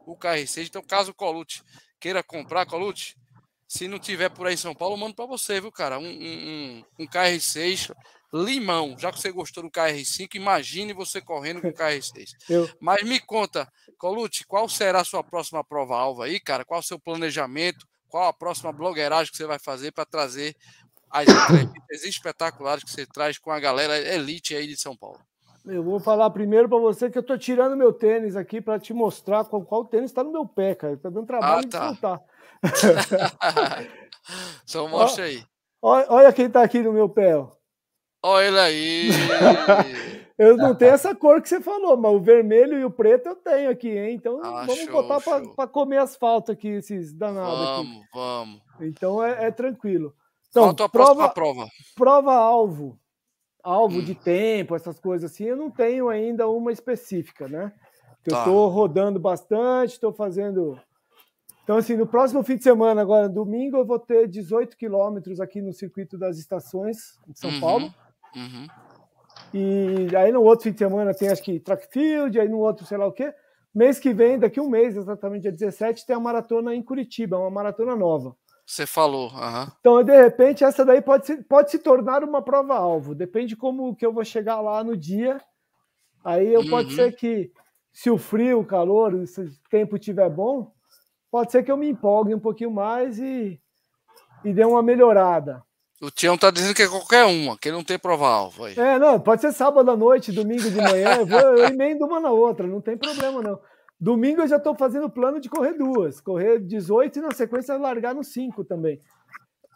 o KR6. Então, caso o Colute queira comprar, Colute, se não tiver por aí em São Paulo, mando para você, viu, cara? Um, um, um KR6 limão. Já que você gostou do KR5, imagine você correndo com o KR6. Eu... Mas me conta, Colute, qual será a sua próxima prova-alvo aí, cara? Qual o seu planejamento? Qual a próxima blogueiragem que você vai fazer para trazer as entrevistas espetaculares que você traz com a galera elite aí de São Paulo? Eu vou falar primeiro para você que eu estou tirando meu tênis aqui para te mostrar qual, qual tênis está no meu pé, cara. Está dando trabalho ah, tá. de soltar. Só mostra aí. Olha, olha quem está aqui no meu pé. Ó. Olha ele aí. eu não tenho essa cor que você falou, mas o vermelho e o preto eu tenho aqui, hein? Então ah, vamos show, botar para comer asfalto aqui, esses danados. Vamos, aqui. vamos. Então é, é tranquilo. Então, Falta a prova, prova. Prova alvo. Alvo hum. de tempo, essas coisas assim, eu não tenho ainda uma específica, né? Eu estou tá. rodando bastante, estou fazendo então, assim, no próximo fim de semana, agora, domingo, eu vou ter 18 quilômetros aqui no circuito das estações de São uhum, Paulo. Uhum. E aí no outro fim de semana tem acho que track field, aí no outro sei lá o quê. Mês que vem, daqui um mês, exatamente dia 17, tem a maratona em Curitiba, uma maratona nova. Você falou. Uhum. Então, de repente, essa daí pode se, pode se tornar uma prova-alvo. Depende como que eu vou chegar lá no dia. Aí eu, uhum. pode ser que, se o frio, o calor, se o tempo estiver bom, pode ser que eu me empolgue um pouquinho mais e, e dê uma melhorada. O Tião tá dizendo que é qualquer uma, que ele não tem prova-alvo aí. É, não, pode ser sábado à noite, domingo de manhã, eu, vou, eu emendo uma na outra, não tem problema não. Domingo eu já estou fazendo plano de correr duas, correr 18 e na sequência largar no 5 também.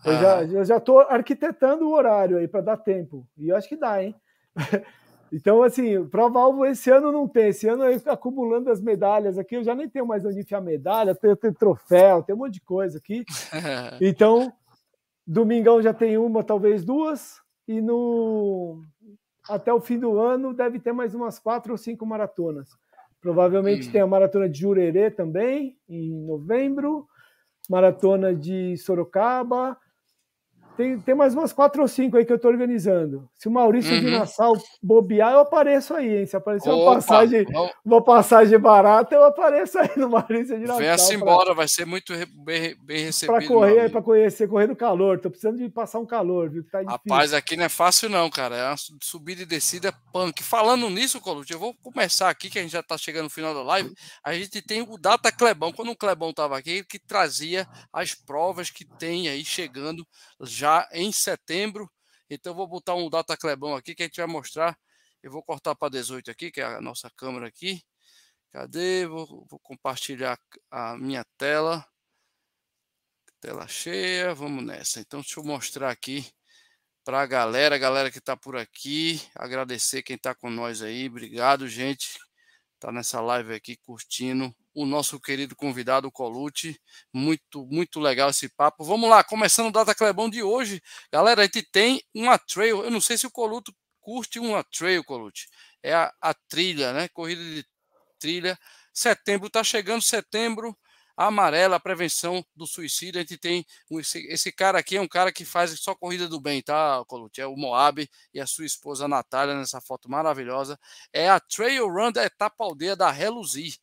Eu, ah. já, eu já estou arquitetando o horário aí para dar tempo. E eu acho que dá, hein? Então, assim, prova-alvo esse ano não tem. Esse ano eu acumulando as medalhas aqui, eu já nem tenho mais onde enfiar medalha, tenho, tenho troféu, tem um monte de coisa aqui. Então, domingão já tem uma, talvez duas, e no até o fim do ano deve ter mais umas quatro ou cinco maratonas. Provavelmente hum. tem a maratona de Jurerê também, em novembro, maratona de Sorocaba, tem, tem mais umas quatro ou cinco aí que eu estou organizando. Se o Maurício uhum. de Nassau bobear, eu apareço aí, hein? Se aparecer uma passagem, uma passagem barata, eu apareço aí no Maurício de Nassau. Venha-se embora, vai ser muito bem, bem recebido. Para correr, para conhecer, correr no calor. Estou precisando de passar um calor, viu? Tá Rapaz, aqui não é fácil, não, cara. É uma subida e descida punk. Falando nisso, Colute, eu vou começar aqui, que a gente já está chegando no final da live. A gente tem o Data Clebão. Quando o Clebão estava aqui, que trazia as provas que tem aí chegando já em setembro. Então, vou botar um data clebão aqui que a gente vai mostrar. Eu vou cortar para 18 aqui, que é a nossa câmera aqui. Cadê? Vou, vou compartilhar a minha tela. Tela cheia, vamos nessa. Então, deixa eu mostrar aqui para a galera, galera que está por aqui. Agradecer quem está com nós aí. Obrigado, gente. Tá nessa live aqui curtindo o nosso querido convidado, Colute. Muito, muito legal esse papo. Vamos lá, começando o Data Clebão de hoje. Galera, a gente tem uma trail. Eu não sei se o Coluto curte uma trail, Colute. É a, a trilha, né? Corrida de trilha. Setembro, tá chegando setembro amarela, a prevenção do suicídio. A gente tem esse, esse, cara aqui é um cara que faz só corrida do bem, tá, Colute? É o Moab e a sua esposa Natália nessa foto maravilhosa. É a Trail Run da etapa aldeia da Reluzir.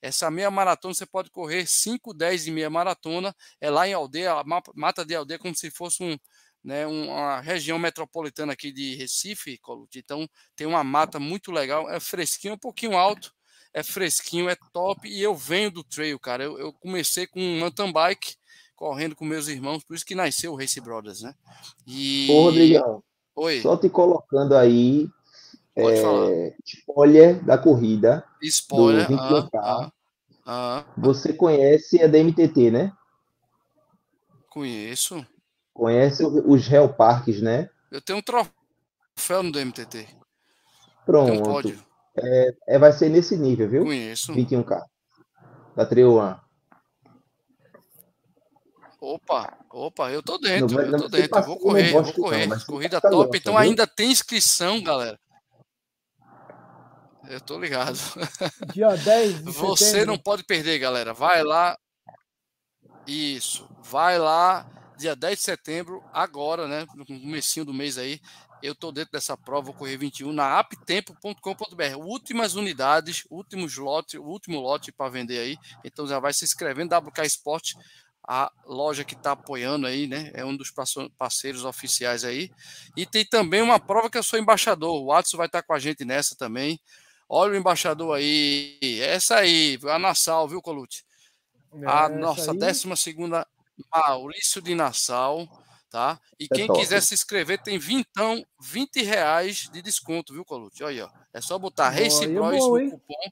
Essa meia maratona você pode correr 5, 10 e meia maratona. É lá em aldeia, mata de aldeia, como se fosse um, né, uma região metropolitana aqui de Recife, Então tem uma mata muito legal, é fresquinho, um pouquinho alto, é fresquinho, é top. E eu venho do trail, cara. Eu, eu comecei com um mountain bike, correndo com meus irmãos, por isso que nasceu o Race Brothers, né? E... Ô, Rodrigão, Oi. só te colocando aí é, spoiler da corrida. Spoiler. Do 21K. Ah, ah, ah. Você conhece a DMTT, né? Conheço. Conhece os Hell Parks, né? Eu tenho um troféu no DMTT. Pronto. Um. É, é, vai ser nesse nível, viu? Conheço. 21K. Da One. Opa, opa, eu tô dentro, não, eu tô dentro, eu vou correr, vou correr. Não, Corrida top, então ainda tem inscrição, galera. Eu tô ligado. Dia 10 de Você não pode perder, galera. Vai lá. Isso. Vai lá, dia 10 de setembro, agora, né? No comecinho do mês aí. Eu tô dentro dessa prova, vou correr 21 na aptempo.com.br. Últimas unidades, últimos lote, último lote para vender aí. Então já vai se inscrevendo WK Sport, a loja que está apoiando aí, né? É um dos parceiros oficiais aí. E tem também uma prova que eu sou embaixador. O Watson vai estar tá com a gente nessa também. Olha o embaixador aí. Essa aí, a Nassau, viu, Colute? a nossa décima segunda, Maurício de Nassau, tá? E é quem top. quiser se inscrever tem vintão, 20 reais de desconto, viu, Colute? Olha aí, ó. É só botar Race é Bros no cupom.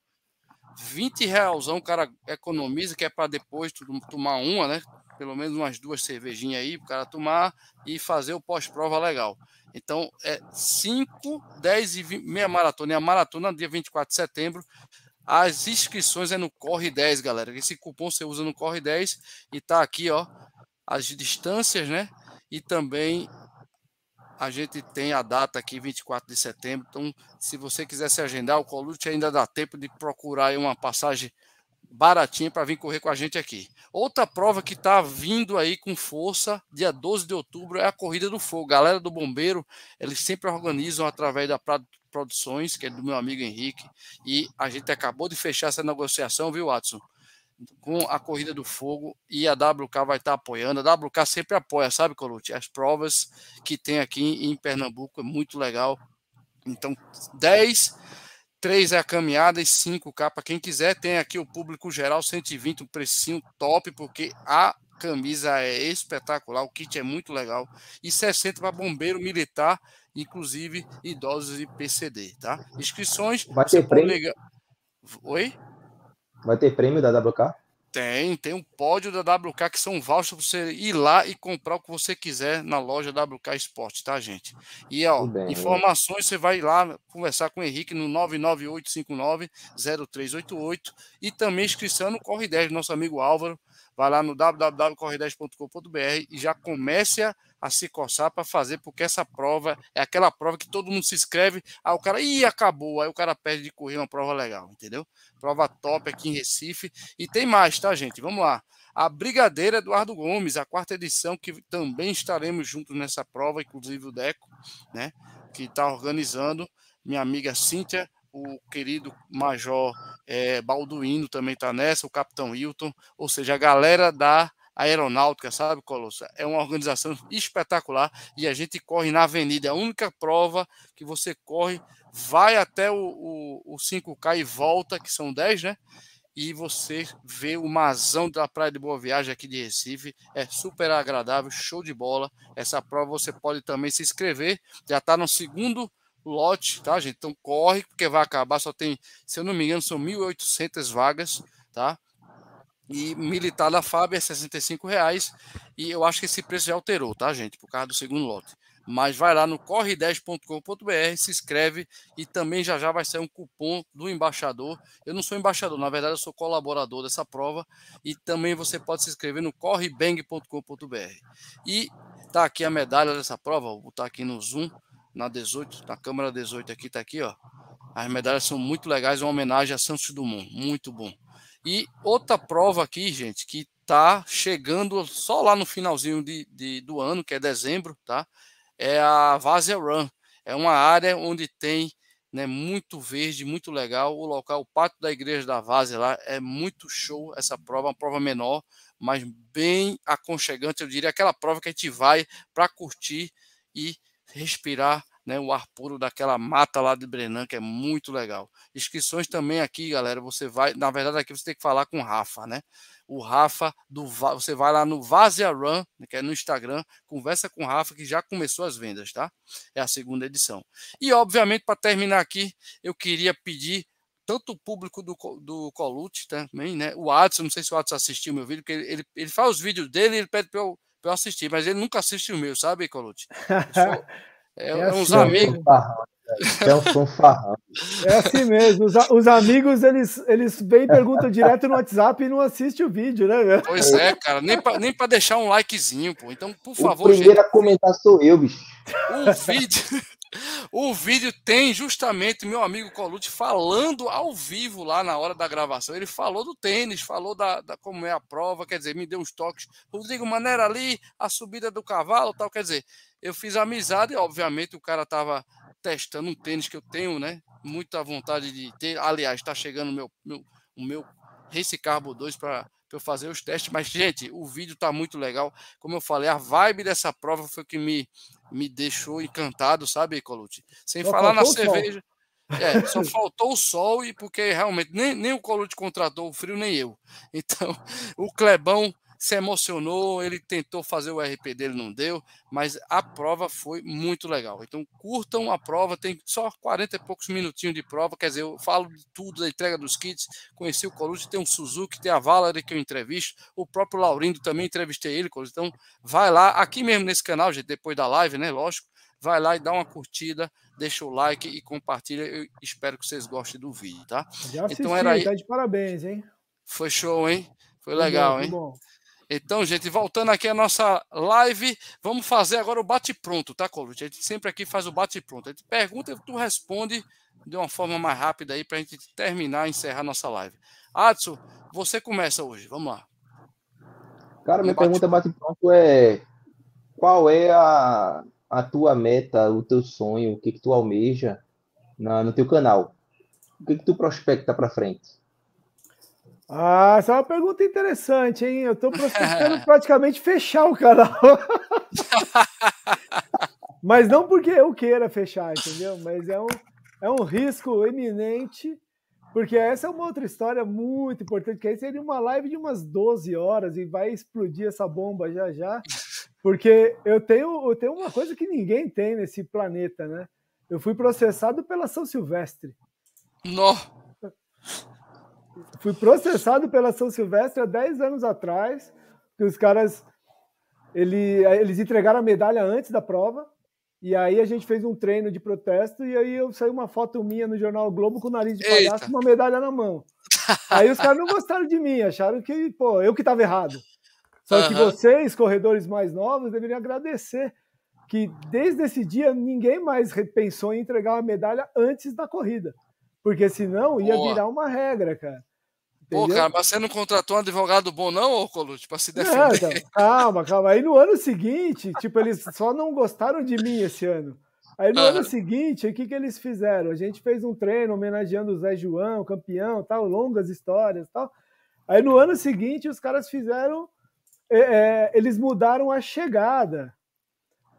20 reais, o cara economiza, que é para depois tomar uma, né? Pelo menos umas duas cervejinhas aí, para o cara tomar e fazer o pós-prova legal. Então, é 5, 10 e 20, meia maratona. E a maratona, dia 24 de setembro. As inscrições é no Corre 10, galera. Esse cupom você usa no Corre 10 e tá aqui, ó, as distâncias, né? E também a gente tem a data aqui, 24 de setembro. Então, se você quiser se agendar, o Colute ainda dá tempo de procurar uma passagem baratinha para vir correr com a gente aqui. Outra prova que está vindo aí com força, dia 12 de outubro, é a Corrida do Fogo. Galera do Bombeiro, eles sempre organizam através da Prado Produções, que é do meu amigo Henrique, e a gente acabou de fechar essa negociação, viu, Watson? Com a Corrida do Fogo e a WK vai estar tá apoiando. A WK sempre apoia, sabe, Colute? As provas que tem aqui em Pernambuco é muito legal. Então, 10 3 é a caminhada e 5K para quem quiser. Tem aqui o público geral 120, um precinho top, porque a camisa é espetacular, o kit é muito legal. E 60 para bombeiro militar, inclusive idosos e PCD, tá? Inscrições. Vai ter prêmio? Ligar... Oi? Vai ter prêmio da WK? Tem, tem um pódio da WK que são vouchers para você ir lá e comprar o que você quiser na loja WK Esporte, tá, gente? E ó, bem, informações você vai lá conversar com o Henrique no 998590388 e também inscrição no Corre 10, nosso amigo Álvaro. Vai lá no www.corre10.com.br e já comece a, a se coçar para fazer, porque essa prova é aquela prova que todo mundo se inscreve, aí o cara, ih, acabou, aí o cara perde de correr uma prova legal, entendeu? Prova top aqui em Recife. E tem mais, tá, gente? Vamos lá. A Brigadeira Eduardo Gomes, a quarta edição, que também estaremos juntos nessa prova, inclusive o Deco, né? Que está organizando. Minha amiga Cíntia, o querido Major é, Balduino também está nessa, o Capitão Hilton, ou seja, a galera da aeronáutica, sabe, Colosso? É uma organização espetacular e a gente corre na avenida. É a única prova que você corre, vai até o, o, o 5K e volta, que são 10, né? E você vê o mazão da Praia de Boa Viagem aqui de Recife. É super agradável, show de bola. Essa prova você pode também se inscrever. Já está no segundo lote, tá, gente? Então corre, porque vai acabar. Só tem, se eu não me engano, são 1.800 vagas, tá? E militar da FAB é 65 reais. E eu acho que esse preço já alterou, tá, gente? Por causa do segundo lote. Mas vai lá no corre10.com.br, se inscreve e também já já vai sair um cupom do embaixador. Eu não sou embaixador, na verdade eu sou colaborador dessa prova e também você pode se inscrever no correbang.com.br. E tá aqui a medalha dessa prova, vou botar aqui no Zoom, na 18, na câmera 18 aqui, tá aqui, ó. As medalhas são muito legais, uma homenagem a Santos Dumont, muito bom. E outra prova aqui, gente, que tá chegando só lá no finalzinho de, de do ano, que é dezembro, tá? É a Vazia Run. É uma área onde tem né, muito verde, muito legal. O local, o pátio da igreja da Vazia lá, é muito show essa prova, uma prova menor, mas bem aconchegante, eu diria, aquela prova que a gente vai para curtir e respirar né, o ar puro daquela mata lá de Brenan, que é muito legal. Inscrições também aqui, galera, você vai, na verdade aqui você tem que falar com o Rafa, né? O Rafa do você vai lá no Vazia Run, que é no Instagram, conversa com o Rafa que já começou as vendas, tá? É a segunda edição. E obviamente para terminar aqui, eu queria pedir tanto o público do, do Colute também, né? O Adson, não sei se o Adson assistiu meu vídeo, porque ele, ele, faz os vídeos dele e ele pede para eu, eu assistir, mas ele nunca assiste o meu, sabe, Colute? É, é, é uns assim amigos. É um fanfarrão. É assim mesmo. Os, os, amigos, eles, eles vêm e perguntam direto no WhatsApp e não assistem o vídeo, né? Pois é, cara. Nem pra, nem pra deixar um likezinho, pô. Então, por favor. O primeiro gente, a comentar sou eu, bicho. O vídeo. O vídeo tem justamente meu amigo Colucci falando ao vivo lá na hora da gravação. Ele falou do tênis, falou da, da como é a prova, quer dizer, me deu uns toques. Rodrigo Maneira ali, a subida do cavalo, tal, quer dizer, eu fiz amizade, obviamente o cara estava testando um tênis que eu tenho, né? Muita vontade de ter. Aliás, está chegando meu, meu, o meu Race Carbo 2 para eu fazer os testes. Mas, gente, o vídeo está muito legal. Como eu falei, a vibe dessa prova foi que me, me deixou encantado, sabe, Colucci? Sem falar na cerveja. É, só faltou o sol e porque realmente nem, nem o Colucci contratou o frio, nem eu. Então, o Clebão se emocionou, ele tentou fazer o RP dele, não deu, mas a prova foi muito legal. Então curtam a prova, tem só 40 e poucos minutinhos de prova, quer dizer, eu falo de tudo, da entrega dos kits, conheci o Colucci, tem um Suzuki, tem a Valerie que eu entrevisto, o próprio Laurindo também entrevistei ele, então vai lá, aqui mesmo nesse canal, gente, depois da live, né, lógico, vai lá e dá uma curtida, deixa o like e compartilha, eu espero que vocês gostem do vídeo, tá? Já assisti, então era aí. Tá de parabéns, hein? Foi show, hein? Foi legal, bom, hein? Bom. Então, gente, voltando aqui à nossa live, vamos fazer agora o bate-pronto, tá, Colo? A gente sempre aqui faz o bate-pronto. A gente pergunta e tu responde de uma forma mais rápida aí para a gente terminar e encerrar nossa live. Adson, você começa hoje, vamos lá. Cara, minha bate pergunta bate-pronto é qual é a, a tua meta, o teu sonho, o que, que tu almeja na, no teu canal? O que, que tu prospecta para frente? Ah, essa é uma pergunta interessante, hein? Eu estou prospectando praticamente fechar o canal. Mas não porque eu queira fechar, entendeu? Mas é um, é um risco eminente, porque essa é uma outra história muito importante, que aí seria uma live de umas 12 horas e vai explodir essa bomba já já. Porque eu tenho, eu tenho uma coisa que ninguém tem nesse planeta, né? Eu fui processado pela São Silvestre. Nossa! Fui processado pela São Silvestre há 10 anos atrás, que os caras ele, eles entregaram a medalha antes da prova. E aí a gente fez um treino de protesto e aí eu saí uma foto minha no jornal Globo com o nariz de palhaço e uma medalha na mão. Aí os caras não gostaram de mim, acharam que, pô, eu que estava errado. Só uhum. que vocês, corredores mais novos, deveriam agradecer que desde esse dia ninguém mais pensou em entregar uma medalha antes da corrida. Porque senão ia Boa. virar uma regra, cara. Entendeu? Pô, cara, mas você não contratou um advogado bom, não, ô Colucci, pra se defender? Não, então, calma, calma. Aí no ano seguinte, tipo, eles só não gostaram de mim esse ano. Aí no ano seguinte, o que, que eles fizeram? A gente fez um treino homenageando o Zé João, campeão, tal, longas histórias tal. Aí no ano seguinte, os caras fizeram. É, é, eles mudaram a chegada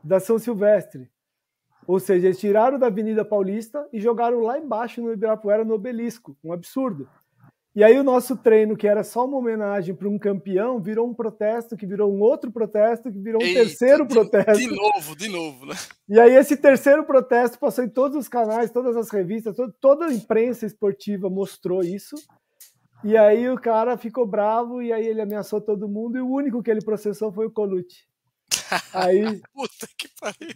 da São Silvestre. Ou seja, eles tiraram da Avenida Paulista e jogaram lá embaixo no Ibirapuera, no obelisco. Um absurdo. E aí o nosso treino, que era só uma homenagem para um campeão, virou um protesto, que virou um outro protesto, que virou um Eita, terceiro de, protesto. De novo, de novo, né? E aí esse terceiro protesto passou em todos os canais, todas as revistas, toda a imprensa esportiva mostrou isso. E aí o cara ficou bravo e aí ele ameaçou todo mundo e o único que ele processou foi o Colucci. Aí, Puta que pariu.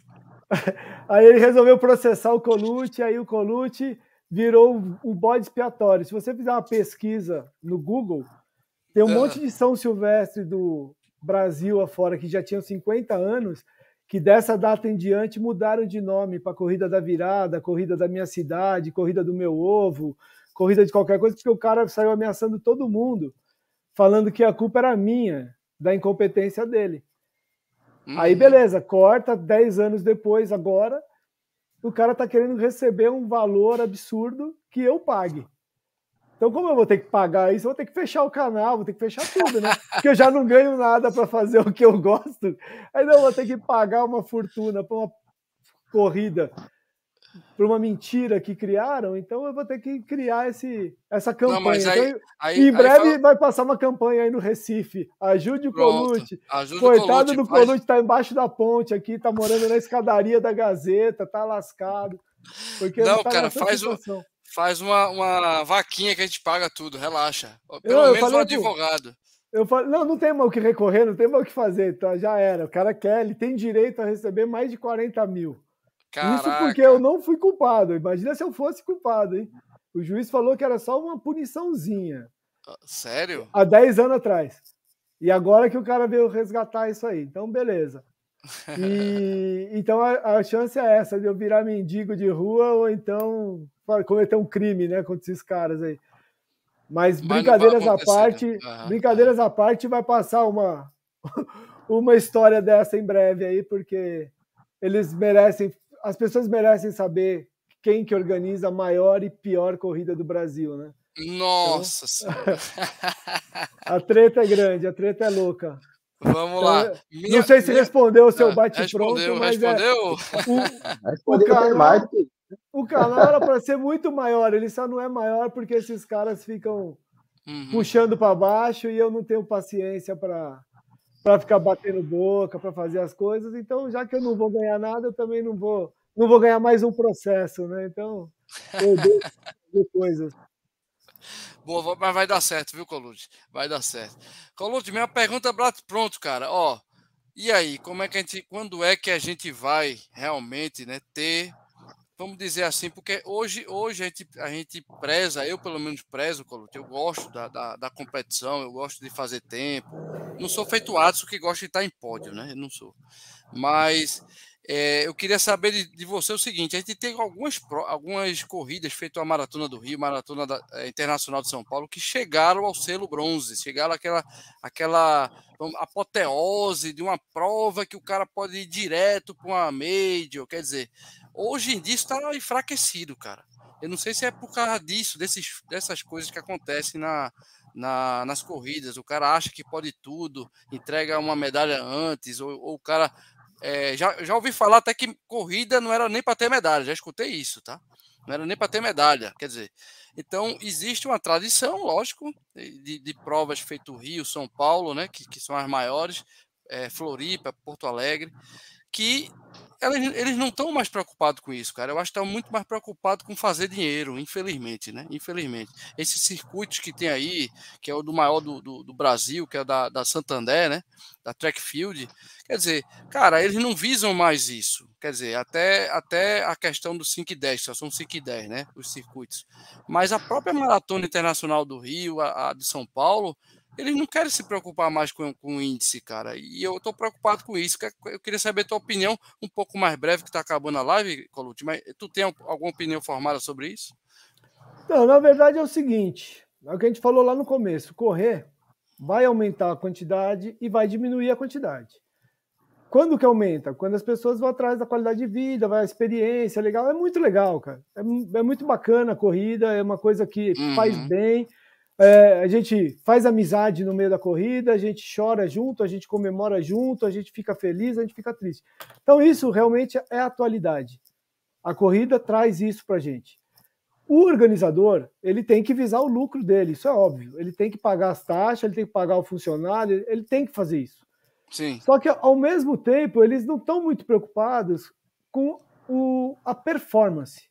Aí ele resolveu processar o Colucci, aí o Colucci virou o bode expiatório. Se você fizer uma pesquisa no Google, tem um monte de São Silvestre do Brasil afora que já tinham 50 anos, que dessa data em diante mudaram de nome para Corrida da Virada, Corrida da Minha Cidade, Corrida do Meu Ovo, Corrida de qualquer coisa, porque o cara saiu ameaçando todo mundo, falando que a culpa era minha, da incompetência dele. Uhum. Aí, beleza, corta 10 anos depois, agora, o cara está querendo receber um valor absurdo que eu pague. Então, como eu vou ter que pagar isso, eu vou ter que fechar o canal, vou ter que fechar tudo, né? Porque eu já não ganho nada para fazer o que eu gosto. Aí não, eu vou ter que pagar uma fortuna para uma corrida por uma mentira que criaram, então eu vou ter que criar esse, essa campanha. Não, aí, então, aí, em breve fala... vai passar uma campanha aí no Recife. Ajude o Colucci. Coitado do Colucci, tá embaixo da ponte aqui, tá morando na escadaria da Gazeta, tá lascado. Porque não, tá cara, faz, o, faz uma, uma vaquinha que a gente paga tudo, relaxa. Pelo eu, menos eu um advogado. Eu falo, não, não tem mal o que recorrer, não tem mal o que fazer, tá? Já era. O cara quer, ele tem direito a receber mais de 40 mil. Caraca. Isso porque eu não fui culpado. Imagina se eu fosse culpado, hein? O juiz falou que era só uma puniçãozinha. Ah, sério? Há 10 anos atrás. E agora que o cara veio resgatar isso aí. Então, beleza. E, então a, a, chance é essa, de eu virar mendigo de rua ou então cometer um crime, né, contra esses caras aí. Mas, Mas brincadeiras à parte, uhum. brincadeiras à parte, vai passar uma, uma história dessa em breve aí, porque eles merecem as pessoas merecem saber quem que organiza a maior e pior corrida do Brasil, né? Nossa então, A treta é grande, a treta é louca. Vamos então, lá. Minha, não sei se minha... respondeu o seu bate-pronto, mas respondeu. É, o, o, canal, o canal era para ser muito maior, ele só não é maior porque esses caras ficam uhum. puxando para baixo e eu não tenho paciência para para ficar batendo boca, para fazer as coisas. Então, já que eu não vou ganhar nada, eu também não vou, não vou ganhar mais um processo, né? Então, eu deixo coisas. Boa, mas vai dar certo, viu, Colucci? Vai dar certo. Colucci, minha pergunta é pronto, cara. Ó, e aí, como é que a gente, quando é que a gente vai realmente, né, ter vamos dizer assim, porque hoje, hoje a, gente, a gente preza, eu pelo menos prezo, eu gosto da, da, da, competição, eu gosto de fazer tempo. Não sou feito Adson que gosta de estar em pódio, né? Eu não sou. Mas é, eu queria saber de, de, você o seguinte: a gente tem algumas, algumas corridas, feito a Maratona do Rio, Maratona da, é, Internacional de São Paulo, que chegaram ao selo bronze, chegaram àquela, àquela apoteose de uma prova que o cara pode ir direto para uma Major, quer dizer. Hoje em dia está enfraquecido, cara. Eu não sei se é por causa disso, desses, dessas coisas que acontecem na, na, nas corridas. O cara acha que pode tudo, entrega uma medalha antes, ou, ou o cara. É, já, já ouvi falar até que corrida não era nem para ter medalha, já escutei isso, tá? Não era nem para ter medalha, quer dizer. Então, existe uma tradição, lógico, de, de provas feito Rio, São Paulo, né, que, que são as maiores, é, Floripa, Porto Alegre, que eles, eles não estão mais preocupados com isso, cara. Eu acho que estão muito mais preocupados com fazer dinheiro, infelizmente, né? Infelizmente. Esses circuitos que tem aí, que é o do maior do, do, do Brasil, que é da, da Santander, né? Da Trackfield. Quer dizer, cara, eles não visam mais isso. Quer dizer, até, até a questão do 5 e 10, só são 5 e 10, né? Os circuitos. Mas a própria Maratona Internacional do Rio, a, a de São Paulo, eles não querem se preocupar mais com, com o índice, cara. E eu estou preocupado com isso. Eu queria saber a tua opinião um pouco mais breve, que está acabando a live, Colucci, mas tu tem alguma opinião formada sobre isso? Não, na verdade é o seguinte: é o que a gente falou lá no começo. Correr vai aumentar a quantidade e vai diminuir a quantidade. Quando que aumenta? Quando as pessoas vão atrás da qualidade de vida, vai a experiência, legal. É muito legal, cara. É, é muito bacana a corrida, é uma coisa que uhum. faz bem. É, a gente faz amizade no meio da corrida, a gente chora junto, a gente comemora junto, a gente fica feliz, a gente fica triste. Então, isso realmente é a atualidade. A corrida traz isso para gente. O organizador, ele tem que visar o lucro dele, isso é óbvio. Ele tem que pagar as taxas, ele tem que pagar o funcionário, ele tem que fazer isso. Sim. Só que, ao mesmo tempo, eles não estão muito preocupados com o, a performance,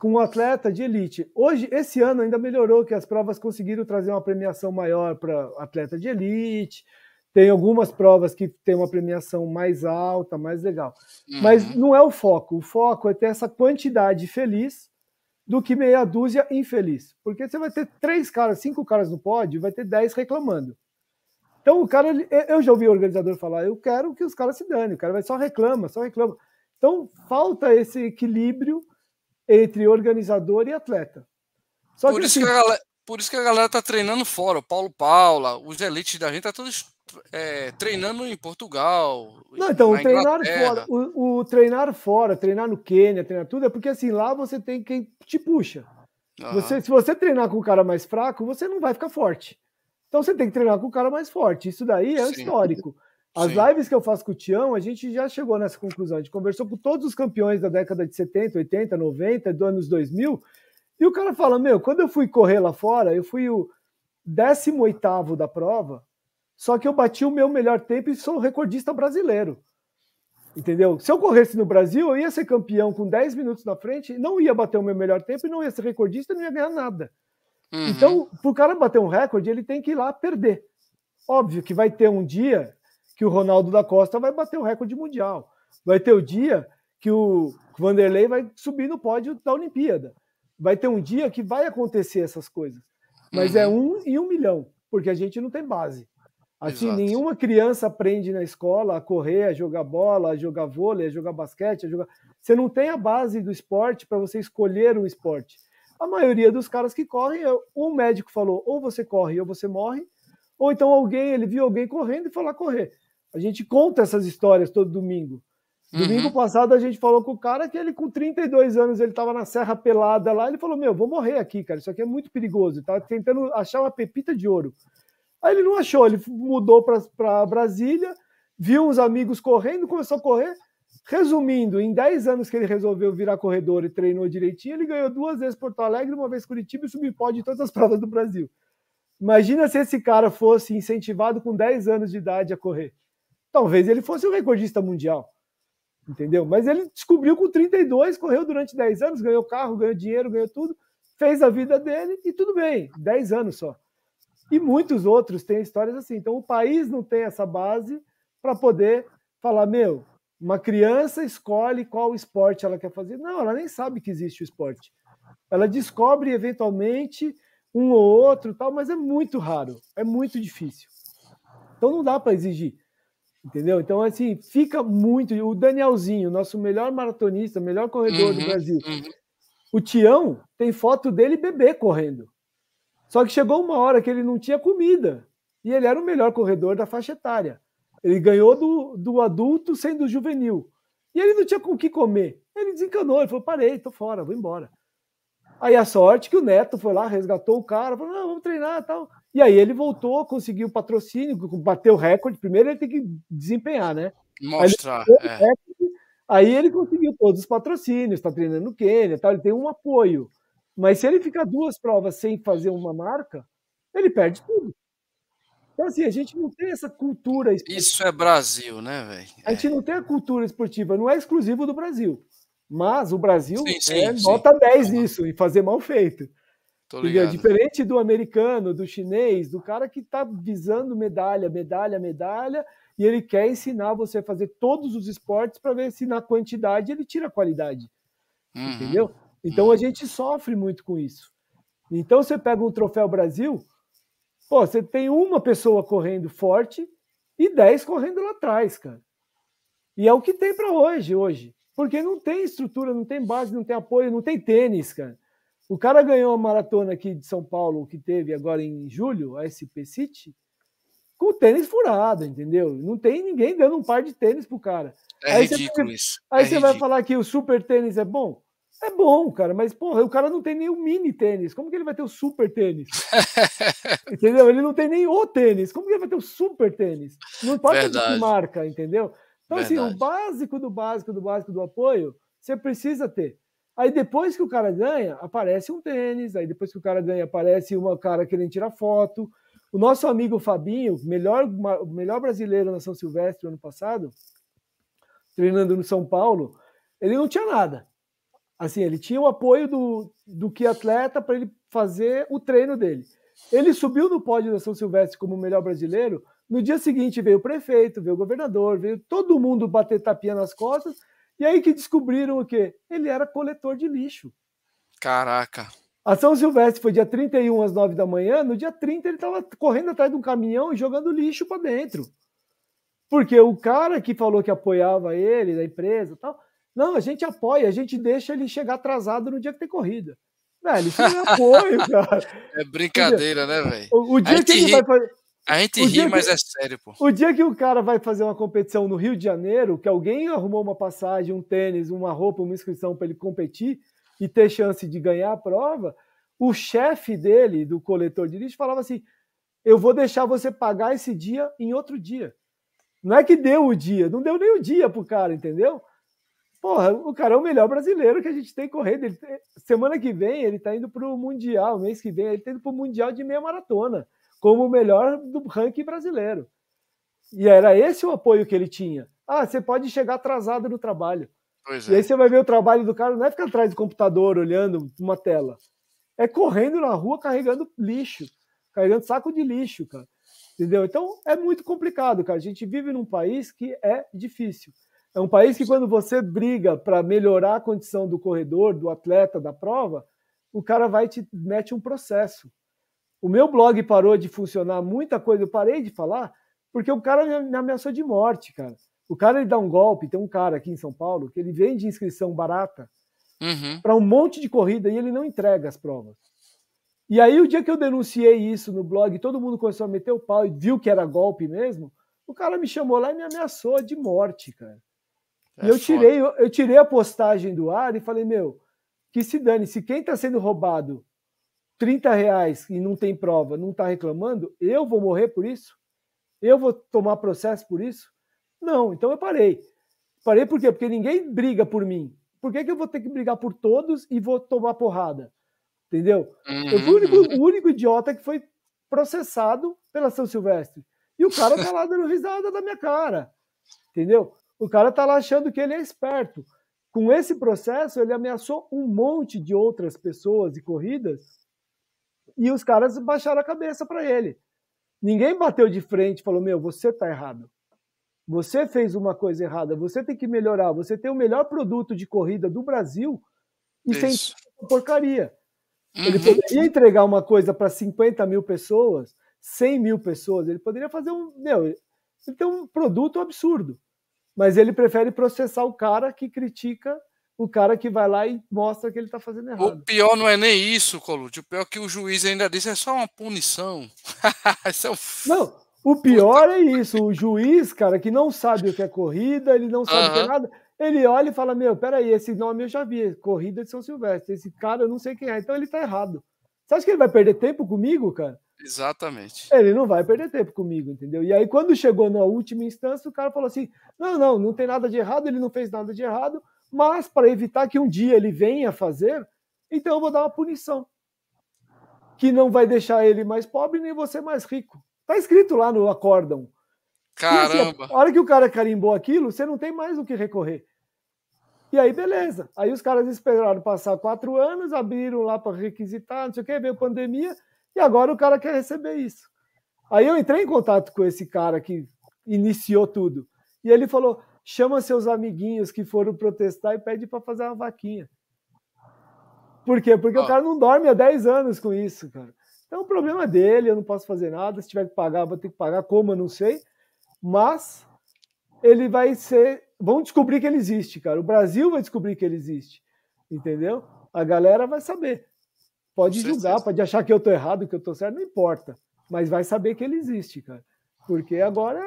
com o atleta de elite. Hoje, esse ano ainda melhorou, que as provas conseguiram trazer uma premiação maior para atleta de elite. Tem algumas provas que tem uma premiação mais alta, mais legal. Uhum. Mas não é o foco. O foco é ter essa quantidade feliz do que meia dúzia infeliz. Porque você vai ter três caras, cinco caras no pódio, vai ter dez reclamando. Então o cara, eu já ouvi o organizador falar, eu quero que os caras se danem, o cara vai só reclama, só reclama. Então falta esse equilíbrio entre organizador e atleta. Só por, que, isso assim, que a galera, por isso que a galera tá treinando fora, o Paulo Paula, os elites da gente tá todos é, treinando em Portugal. Não, então, o treinar fora, o, o, treinar fora, treinar no Quênia, treinar tudo, é porque assim, lá você tem quem te puxa. Uhum. Você, se você treinar com o cara mais fraco, você não vai ficar forte. Então você tem que treinar com o cara mais forte. Isso daí é Sim. histórico. As Sim. lives que eu faço com o Tião, a gente já chegou nessa conclusão. A gente conversou com todos os campeões da década de 70, 80, 90, dos anos 2000, e o cara fala: Meu, quando eu fui correr lá fora, eu fui o 18 da prova, só que eu bati o meu melhor tempo e sou recordista brasileiro. Entendeu? Se eu corresse no Brasil, eu ia ser campeão com 10 minutos na frente, não ia bater o meu melhor tempo e não ia ser recordista, não ia ganhar nada. Uhum. Então, para o cara bater um recorde, ele tem que ir lá perder. Óbvio que vai ter um dia que o Ronaldo da Costa vai bater o recorde mundial. Vai ter o dia que o Vanderlei vai subir no pódio da Olimpíada. Vai ter um dia que vai acontecer essas coisas. Mas é uhum. é um em um milhão, porque a gente não tem base. Assim, Exato. nenhuma criança aprende na escola a correr, a jogar bola, a jogar vôlei, a jogar basquete, a jogar. Você não tem a base do esporte para você escolher um esporte. A maioria dos caras que correm, um médico falou, ou você corre ou você morre, ou então alguém, ele viu alguém correndo e falou correr. A gente conta essas histórias todo domingo. Domingo uhum. passado a gente falou com o cara que ele com 32 anos ele estava na Serra Pelada lá, ele falou: "Meu, vou morrer aqui, cara. Isso aqui é muito perigoso". Ele tava tentando achar uma pepita de ouro. Aí ele não achou, ele mudou para Brasília, viu uns amigos correndo, começou a correr. Resumindo, em 10 anos que ele resolveu virar corredor e treinou direitinho, ele ganhou duas vezes Porto Alegre, uma vez Curitiba e subiu pódio em todas as provas do Brasil. Imagina se esse cara fosse incentivado com 10 anos de idade a correr. Talvez ele fosse o recordista mundial. Entendeu? Mas ele descobriu com 32, correu durante 10 anos, ganhou carro, ganhou dinheiro, ganhou tudo, fez a vida dele e tudo bem, 10 anos só. E muitos outros têm histórias assim. Então, o país não tem essa base para poder falar: meu, uma criança escolhe qual esporte ela quer fazer. Não, ela nem sabe que existe o esporte. Ela descobre eventualmente um ou outro, tal, mas é muito raro, é muito difícil. Então não dá para exigir, entendeu? Então assim fica muito. O Danielzinho, nosso melhor maratonista, melhor corredor uhum, do Brasil, uhum. o Tião tem foto dele bebê correndo. Só que chegou uma hora que ele não tinha comida. E ele era o melhor corredor da faixa etária. Ele ganhou do, do adulto sendo juvenil. E ele não tinha com o que comer. Ele desencanou, ele falou: parei, tô fora, vou embora. Aí a sorte que o Neto foi lá, resgatou o cara, falou: não, vamos treinar tal. E aí ele voltou, conseguiu patrocínio, bateu o recorde. Primeiro ele tem que desempenhar, né? Mostrar. Aí ele, é. aí ele conseguiu todos os patrocínios, está treinando no Quênia, tal, ele tem um apoio. Mas se ele ficar duas provas sem fazer uma marca, ele perde tudo. Então, assim, a gente não tem essa cultura esportiva. Isso é Brasil, né, velho? A gente não tem a cultura esportiva, não é exclusivo do Brasil. Mas o Brasil sim, sim, é sim. nota 10 nisso, e fazer mal feito. Diferente do americano, do chinês, do cara que está visando medalha, medalha, medalha, e ele quer ensinar você a fazer todos os esportes para ver se na quantidade ele tira a qualidade. Uhum. Entendeu? Então a gente sofre muito com isso. Então você pega um troféu Brasil, Pô, você tem uma pessoa correndo forte e dez correndo lá atrás, cara. E é o que tem para hoje, hoje. Porque não tem estrutura, não tem base, não tem apoio, não tem tênis, cara. O cara ganhou a maratona aqui de São Paulo, que teve agora em julho, a SP City, com o tênis furado, entendeu? Não tem ninguém dando um par de tênis pro cara. É aí ridículo você, isso. Aí é você ridículo. vai falar que o super tênis é bom? É bom, cara, mas porra, o cara não tem nem o mini tênis. Como que ele vai ter o super tênis? entendeu? Ele não tem nem o tênis. Como que ele vai ter o super tênis? Não importa de que Verdade. marca, entendeu? Então, assim, o Verdade. básico do básico do básico do apoio, você precisa ter. Aí depois que o cara ganha, aparece um tênis. Aí depois que o cara ganha, aparece uma cara querendo tirar foto. O nosso amigo Fabinho, melhor, melhor brasileiro na São Silvestre ano passado, treinando no São Paulo, ele não tinha nada. Assim, ele tinha o apoio do, do que atleta para ele fazer o treino dele. Ele subiu no pódio da São Silvestre como o melhor brasileiro. No dia seguinte veio o prefeito, veio o governador, veio todo mundo bater tapinha nas costas. E aí que descobriram o quê? Ele era coletor de lixo. Caraca. A São Silvestre foi dia 31 às 9 da manhã. No dia 30 ele estava correndo atrás de um caminhão e jogando lixo para dentro. Porque o cara que falou que apoiava ele, da empresa e tal, não, a gente apoia, a gente deixa ele chegar atrasado no dia que tem corrida. Velho, isso não é apoio, cara. É brincadeira, né, velho? O, o dia que ele ri. vai fazer. A gente O ri, mas que- é sério, pô. O dia que o cara vai fazer uma competição no Rio de Janeiro, que alguém arrumou uma passagem, um tênis, uma roupa, uma inscrição para ele competir e ter chance de ganhar a prova, o chefe dele, do coletor de lixo, falava assim: Eu vou deixar você pagar esse dia em outro dia. Não é que deu o dia, não deu nem o dia pro cara, entendeu? Porra, o cara é o melhor brasileiro que a gente tem correndo. Ele semana que vem ele tá indo pro Mundial, mês que vem ele tá indo pro Mundial de meia maratona, como o melhor do ranking brasileiro. E era esse o apoio que ele tinha. Ah, você pode chegar atrasado no trabalho. Pois E aí é. você vai ver o trabalho do cara, não é ficar atrás do computador olhando uma tela. É correndo na rua carregando lixo, carregando saco de lixo, cara. Entendeu? Então é muito complicado, cara. A gente vive num país que é difícil. É um país que quando você briga para melhorar a condição do corredor, do atleta, da prova, o cara vai e te mete um processo. O meu blog parou de funcionar, muita coisa eu parei de falar, porque o cara me- me ameaçou de morte, cara. O cara ele dá um golpe, tem um cara aqui em São Paulo que ele vende inscrição barata Uhum. para um monte de corrida e ele não entrega as provas. E aí, o dia que eu denunciei isso no blog, todo mundo começou a meter o pau e viu que era golpe mesmo, o cara me chamou lá e me ameaçou de morte, cara. É e eu tirei, eu, eu tirei a postagem do ar e falei, meu, que se dane, se quem está sendo roubado 30 reais e não tem prova, não está reclamando, eu vou morrer por isso? Eu vou tomar processo por isso? Não, então eu parei. Parei por quê? Porque ninguém briga por mim. Por que, que eu vou ter que brigar por todos e vou tomar porrada? Entendeu? Eu fui o único, Uhum. o único idiota que foi processado pela São Silvestre. E o cara tá lá dando risada da minha cara. Entendeu? O cara tá lá achando que ele é esperto. Com esse processo, ele ameaçou um monte de outras pessoas e corridas e os caras baixaram a cabeça para ele. Ninguém bateu de frente e falou: Meu, você tá errado. Você fez uma coisa errada. Você tem que melhorar. Você tem o melhor produto de corrida do Brasil e sem Isso. porcaria. Ele Uhum. poderia entregar uma coisa para 50 mil pessoas, 100 mil pessoas. Ele poderia fazer um. Meu, ele tem um produto absurdo. Mas ele prefere processar o cara que critica o cara que vai lá e mostra que ele está fazendo O errado. pior não é nem isso, Colucci. O pior é que o juiz ainda disse é só uma punição. isso é um... Não, o pior é isso. O juiz, cara, que não sabe o que é corrida, ele não sabe o que é nada. Ele olha e fala: Meu, peraí, esse nome eu já vi, Corrida de São Silvestre. Esse cara eu não sei quem é, então ele tá errado. Você acha que ele vai perder tempo comigo, cara? Exatamente. Ele não vai perder tempo comigo, entendeu? E aí, quando chegou na última instância, o cara falou assim: não, não, não tem nada de errado, ele não fez nada de errado, mas para evitar que um dia ele venha fazer, então eu vou dar uma punição. Que não vai deixar ele mais pobre nem você mais rico. Tá escrito lá no acórdão. Assim, Caramba. a hora que o cara carimbou aquilo, você não tem mais o que recorrer. E aí, beleza. Aí os caras esperaram passar quatro anos, abriram lá para requisitar, não sei o que, veio pandemia, e agora o cara quer receber isso. Aí eu entrei em contato com esse cara que iniciou tudo. E ele falou: chama seus amiguinhos que foram protestar e pede para fazer uma vaquinha. Por quê? Porque Ó. o cara não dorme há 10 anos com isso, cara. Então, o problema é dele, eu não posso fazer nada. Se tiver que pagar, vou ter que pagar, como eu não sei. Mas ele vai ser. Vão descobrir que ele existe, cara. O Brasil vai descobrir que ele existe. Entendeu? A galera vai saber. Pode julgar, pode achar que eu tô errado, que eu tô certo, não importa. Mas vai saber que ele existe, cara. Porque agora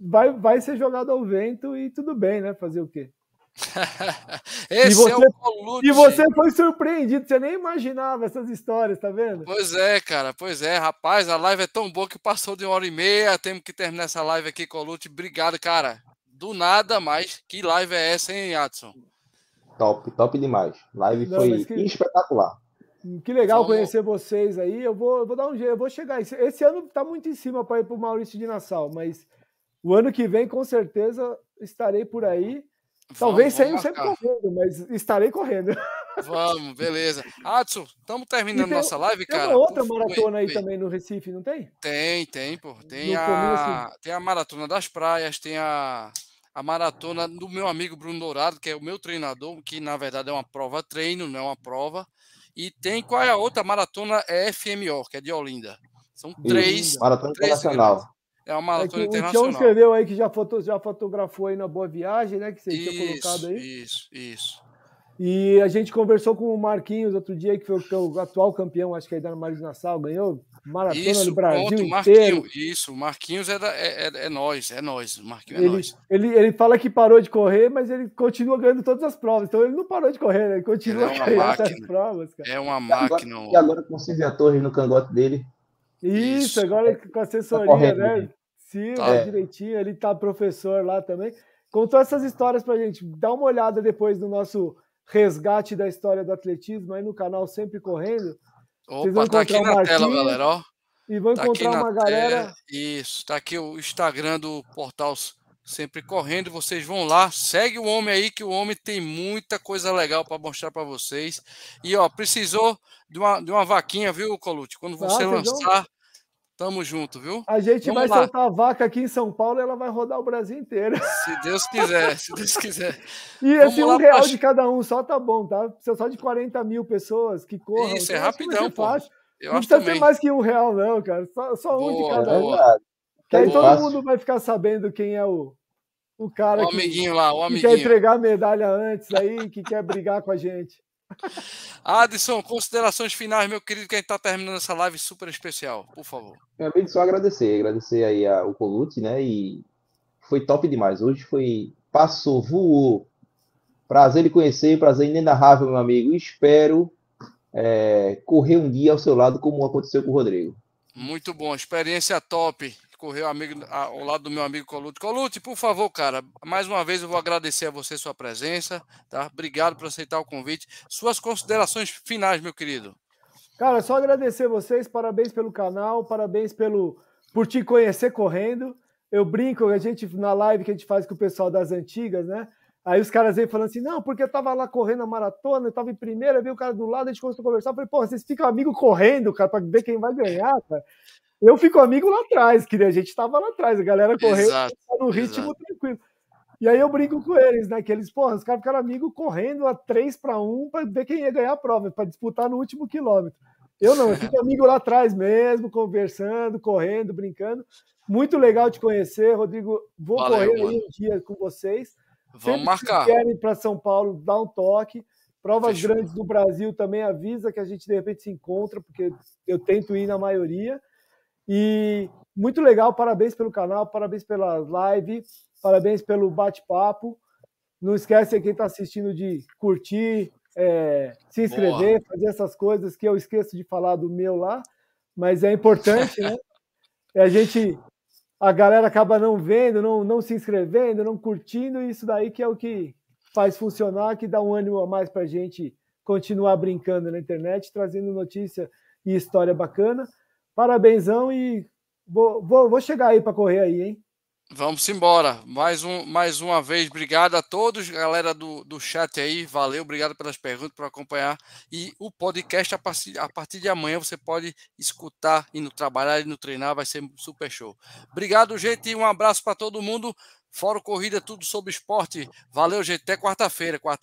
vai, vai ser jogado ao vento e tudo bem, né? Fazer o quê? Esse e você, é o Colucci. E você foi surpreendido, você nem imaginava essas histórias, tá vendo? Pois é, cara, pois é, rapaz, a live é tão boa que passou de uma hora e meia, temos que terminar essa live aqui, Colucci. Obrigado, cara. Do nada, mas que live é essa, hein, Adson? Top, top demais. Live Não, foi que... espetacular. Que legal Vamos... conhecer vocês aí. Eu vou, eu vou dar um jeito, eu vou chegar. Esse, esse ano tá muito em cima para ir para o Maurício de Nassau, mas o ano que vem, com certeza, estarei por aí. Talvez vamos, sempre correndo, mas estarei correndo. Vamos, beleza. Adson, estamos terminando tem, nossa live, cara. Tem uma outra maratona aí também no Recife, não tem? Tem, tem, pô. Tem, a, tem a maratona das praias, tem a, a maratona do meu amigo Bruno Dourado, que é o meu treinador, que na verdade é uma prova treino, não é uma prova. E tem qual é a outra maratona? É FMO, que é de Olinda. São três. Maratona três Internacional. É uma maratona é internacional. O Tião escreveu aí que já, foto, já fotografou aí na Boa Viagem, né? Que você isso, tinha colocado aí. Isso, isso. E a gente conversou com o Marquinhos outro dia, que foi o, atual campeão, acho que aí da Marisa Nassau, ganhou maratona isso, do Brasil pronto, inteiro. Marquinhos, isso, o Marquinhos é, da, é, é, é, nós, é nós, o Marquinhos é ele, nós. Ele, ele fala que parou de correr, mas ele continua ganhando todas as provas, então ele não parou de correr, ele continua ele é ganhando as provas. Cara. É uma máquina. E agora, com o Silvia Torres no cangote dele. Isso, isso. agora com a assessoria, tá né? Sim, tá. direitinho, ele tá professor lá também. Contou essas histórias pra gente. Dá uma olhada depois no nosso resgate da história do atletismo aí no canal Sempre Correndo. Opa, tá aqui na tela, galera, ó. E vão tá encontrar uma galera. Isso, tá aqui o Instagram do Portal Sempre Correndo. Vocês vão lá, segue o homem aí, que o homem tem muita coisa legal para mostrar para vocês. E ó, precisou de uma, de uma vaquinha, viu, Colute? Quando você ah, lançar, Tamo junto, viu? A gente Vamos vai lá. soltar a vaca aqui em São Paulo e ela vai rodar o Brasil inteiro. Se Deus quiser, se Deus quiser. E Vamos assim, um real pra... de cada um só tá bom, tá? Precisa só de 40 mil pessoas que corram. Isso, é rapidão, pô. Eu não precisa também. ser mais que um real, não, cara. Só, só boa, um de cada boa. um. Que aí todo mundo vai ficar sabendo quem é o, o cara o que, amiguinho lá, o que amiguinho. quer entregar a medalha antes aí, que quer brigar com a gente. Adson, considerações finais, meu querido, que a gente está terminando essa live super especial, por favor. Meu amigo, só agradecer, agradecer aí ao Colute, né? E foi top demais. Hoje foi. Passou, voou. Prazer de conhecer, prazer inenarrável, meu amigo. Espero é, correr um dia ao seu lado, como aconteceu com o Rodrigo. Muito bom, experiência top correu amigo, ao lado do meu amigo Colute. Colute, por favor, cara, mais uma vez eu vou agradecer a você sua presença, tá? Obrigado por aceitar o convite. Suas considerações finais, meu querido. Cara, só agradecer vocês, parabéns pelo canal, parabéns pelo por te conhecer correndo. Eu brinco, a gente na live que a gente faz com o pessoal das antigas, né? Aí os caras vêm falando assim, não, porque eu tava lá correndo a maratona, eu tava em primeira, vi o cara do lado, a gente começou a conversar, eu falei, pô, vocês ficam amigos correndo, cara, pra ver quem vai ganhar, cara. Eu fico amigo lá atrás, que a gente estava lá atrás, a galera correndo tá no ritmo exato. tranquilo. E aí eu brinco com eles, né? Que eles, porra, os caras ficaram amigos correndo a 3 para 1 para ver quem ia ganhar a prova, para disputar no último quilômetro. Eu não, eu fico amigo lá atrás mesmo, conversando, correndo, brincando. Muito legal te conhecer, Rodrigo. Vou Valeu, correr mano. aí um dia com vocês. Vamos Sempre marcar. Se querem para São Paulo, dá um toque. Provas Fechou. grandes do Brasil também avisa que a gente de repente se encontra, porque eu tento ir na maioria. E muito legal, parabéns pelo canal, parabéns pela live, parabéns pelo bate-papo. Não esquece quem está assistindo de curtir, é, se inscrever, Boa. fazer essas coisas que eu esqueço de falar do meu lá, mas é importante, né? E a gente, a galera acaba não vendo, não, não se inscrevendo, não curtindo, e isso daí que é o que faz funcionar, que dá um ânimo a mais para a gente continuar brincando na internet, trazendo notícia e história bacana. Parabénsão e vou, vou, vou chegar aí para correr aí, hein? Vamos embora. Mais, um, mais uma vez, obrigado a todos, galera do, do chat aí. Valeu, obrigado pelas perguntas, por acompanhar. E o podcast, a partir, a partir de amanhã, você pode escutar, indo trabalhar, indo treinar, vai ser super show. Obrigado, gente, e um abraço para todo mundo. Fora Corrida, tudo sobre esporte. Valeu, gente. Até quarta-feira. Quarta